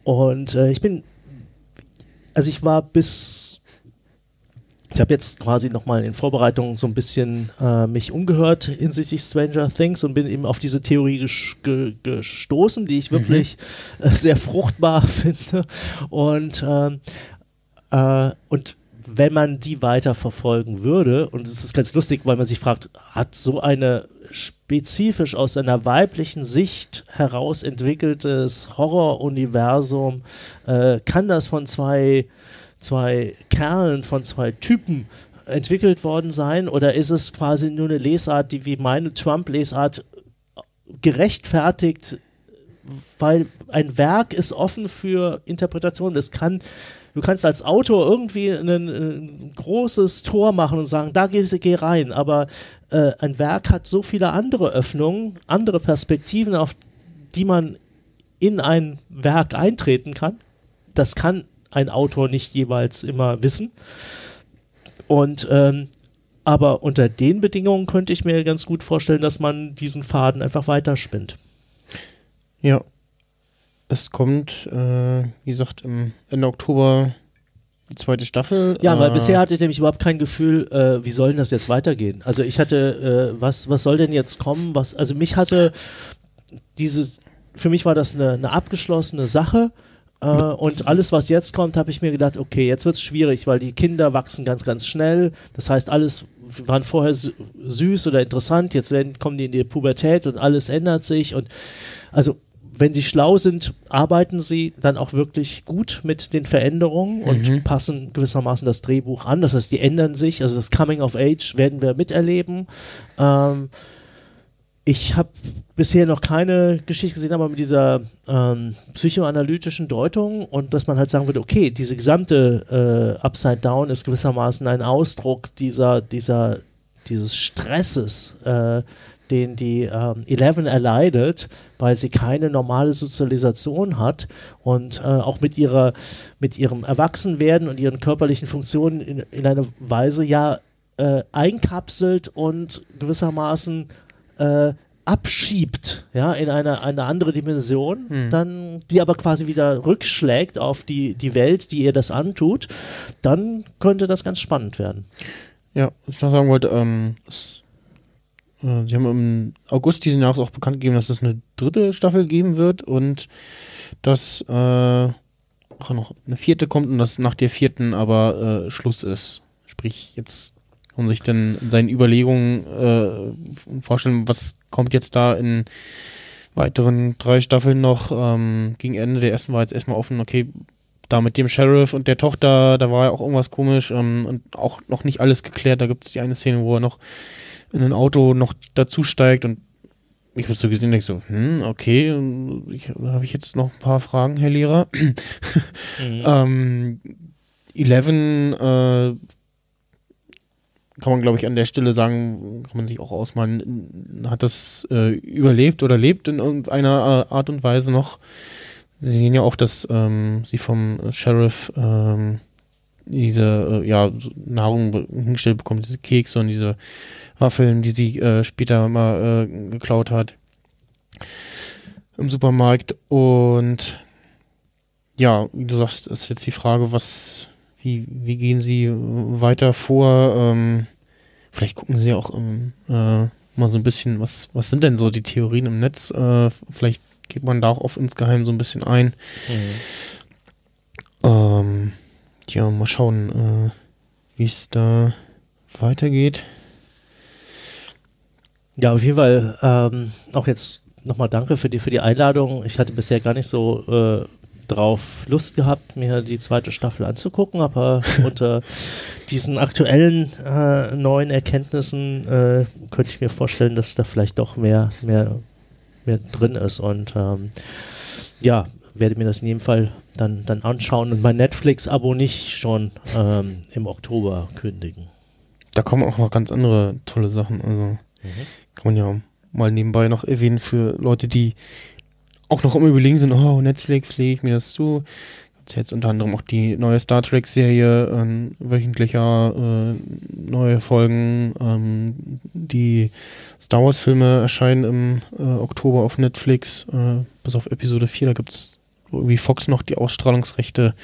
Und äh, ich bin, also ich war bis, ich habe jetzt quasi nochmal in Vorbereitung so ein bisschen äh, mich umgehört hinsichtlich Stranger Things und bin eben auf diese Theorie ge gestoßen, die ich mhm. wirklich mhm. sehr fruchtbar finde. Und, ähm, äh, und wenn man die weiter verfolgen würde, und es ist ganz lustig, weil man sich fragt, hat so eine spezifisch aus einer weiblichen Sicht heraus entwickeltes Horroruniversum, äh, kann das von zwei, zwei Kerlen, von zwei Typen entwickelt worden sein? Oder ist es quasi nur eine Lesart, die wie meine Trump-Lesart gerechtfertigt, weil ein Werk ist offen für Interpretation. Es kann du kannst als Autor irgendwie ein, ein großes Tor machen und sagen, da geh, geh rein, aber äh, ein Werk hat so viele andere Öffnungen, andere Perspektiven, auf die man in ein Werk eintreten kann. Das kann ein Autor nicht jeweils immer wissen. Und ähm, aber unter den Bedingungen könnte ich mir ganz gut vorstellen, dass man diesen Faden einfach weiterspinnt. Ja, es kommt, äh, wie gesagt, im Ende Oktober die zweite Staffel. Ja, weil äh, bisher hatte ich nämlich überhaupt kein Gefühl, äh, wie soll denn das jetzt weitergehen? Also ich hatte, äh, was, was soll denn jetzt kommen? Was, also mich hatte dieses, für mich war das eine, eine abgeschlossene Sache. Äh, und alles, was jetzt kommt, habe ich mir gedacht, okay, jetzt wird es schwierig, weil die Kinder wachsen ganz, ganz schnell. Das heißt, alles waren vorher süß oder interessant, jetzt werden, kommen die in die Pubertät und alles ändert sich. Und also wenn sie schlau sind, arbeiten sie dann auch wirklich gut mit den Veränderungen und mhm. passen gewissermaßen das Drehbuch an. Das heißt, die ändern sich. Also das Coming of Age werden wir miterleben. Ähm, ich habe bisher noch keine Geschichte gesehen, aber mit dieser ähm, psychoanalytischen Deutung und dass man halt sagen würde, okay, diese gesamte äh, Upside Down ist gewissermaßen ein Ausdruck dieser, dieser, dieses Stresses, äh, den die ähm, Eleven erleidet, weil sie keine normale Sozialisation hat und äh, auch mit ihrer mit ihrem Erwachsenwerden und ihren körperlichen Funktionen in, in einer Weise ja äh, einkapselt und gewissermaßen äh, abschiebt, ja, in eine, eine andere Dimension, hm. dann, die aber quasi wieder rückschlägt auf die, die Welt, die ihr das antut, dann könnte das ganz spannend werden. Ja, was ich noch sagen wollte, ähm, äh, sie haben im August diesen Jahres auch bekannt gegeben, dass es eine dritte Staffel geben wird und dass äh, auch noch eine vierte kommt und dass nach der vierten aber äh, Schluss ist. Sprich, jetzt man sich dann in seinen Überlegungen äh, vorstellen, was kommt jetzt da in weiteren drei Staffeln noch. Ähm, gegen Ende der ersten war jetzt erstmal offen, okay, da mit dem Sheriff und der Tochter, da war ja auch irgendwas komisch ähm, und auch noch nicht alles geklärt. Da gibt es die eine Szene, wo er noch in ein Auto noch dazu steigt und ich habe so gesehen, denke so, hm, okay, habe ich jetzt noch ein paar Fragen, Herr Lehrer. mhm. ähm, Eleven äh, kann man, glaube ich, an der Stelle sagen, kann man sich auch ausmalen, hat das äh, überlebt oder lebt in irgendeiner Art und Weise noch. Sie sehen ja auch, dass ähm, sie vom Sheriff ähm, diese äh, ja, Nahrung hingestellt bekommt, diese Kekse und diese Waffeln, die sie äh, später mal äh, geklaut hat im Supermarkt. Und ja, wie du sagst, ist jetzt die Frage, was, wie, wie gehen sie weiter vor? Ähm, vielleicht gucken sie auch ähm, äh, mal so ein bisschen, was, was sind denn so die Theorien im Netz? Äh, vielleicht geht man da auch auf insgeheim so ein bisschen ein. Mhm. Ähm, ja, mal schauen, äh, wie es da weitergeht. Ja, auf jeden Fall ähm, auch jetzt nochmal danke für die, für die Einladung. Ich hatte bisher gar nicht so äh, drauf Lust gehabt, mir die zweite Staffel anzugucken, aber unter diesen aktuellen äh, neuen Erkenntnissen äh, könnte ich mir vorstellen, dass da vielleicht doch mehr, mehr mehr drin ist. Und ähm, ja, werde mir das in jedem Fall dann, dann anschauen und mein Netflix-Abo nicht schon ähm, im Oktober kündigen. Da kommen auch noch ganz andere tolle Sachen. Also mhm. kann man ja mal nebenbei noch erwähnen für Leute, die auch noch immer überlegen sind, oh, Netflix, lege ich mir das zu jetzt unter anderem auch die neue Star Trek-Serie, äh, wöchentlicher äh, neue Folgen. Ähm, die Star Wars-Filme erscheinen im äh, Oktober auf Netflix, äh, bis auf Episode 4. Da gibt es wie Fox noch die Ausstrahlungsrechte.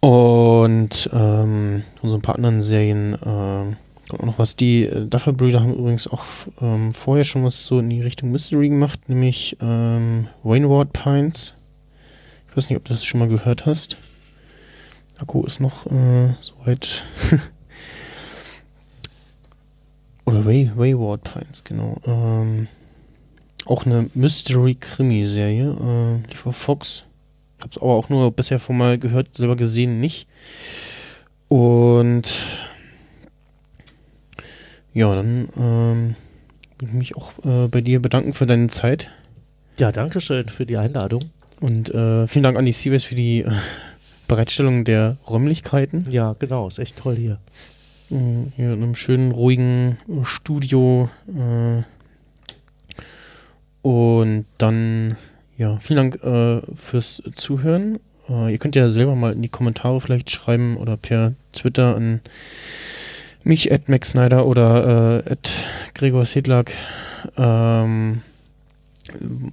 Und ähm, paar anderen Serien. Äh, auch noch was. Die äh, Duffer-Brüder haben übrigens auch ähm, vorher schon was so in die Richtung Mystery gemacht, nämlich ähm, Wainward Pines weiß nicht, ob du das schon mal gehört hast. Akku ist noch äh, soweit. Oder Way, Wayward Pines, genau. Ähm, auch eine Mystery-Krimi-Serie. Äh, lief auf Fox. Hab's aber auch nur bisher von mal gehört, selber gesehen nicht. Und ja, dann ähm, will ich mich auch äh, bei dir bedanken für deine Zeit. Ja, danke schön für die Einladung. Und äh, vielen Dank an die Seabase für die äh, Bereitstellung der Räumlichkeiten. Ja, genau, ist echt toll hier. Äh, hier in einem schönen, ruhigen Studio. Äh, und dann, ja, vielen Dank äh, fürs Zuhören. Äh, ihr könnt ja selber mal in die Kommentare vielleicht schreiben oder per Twitter an mich, at Max Snyder oder äh, at Gregor Sedlak. Ähm,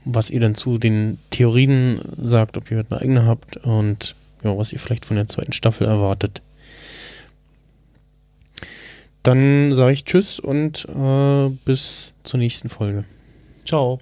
was ihr dann zu den Theorien sagt, ob ihr eine eigene habt und ja, was ihr vielleicht von der zweiten Staffel erwartet. Dann sage ich Tschüss und äh, bis zur nächsten Folge. Ciao.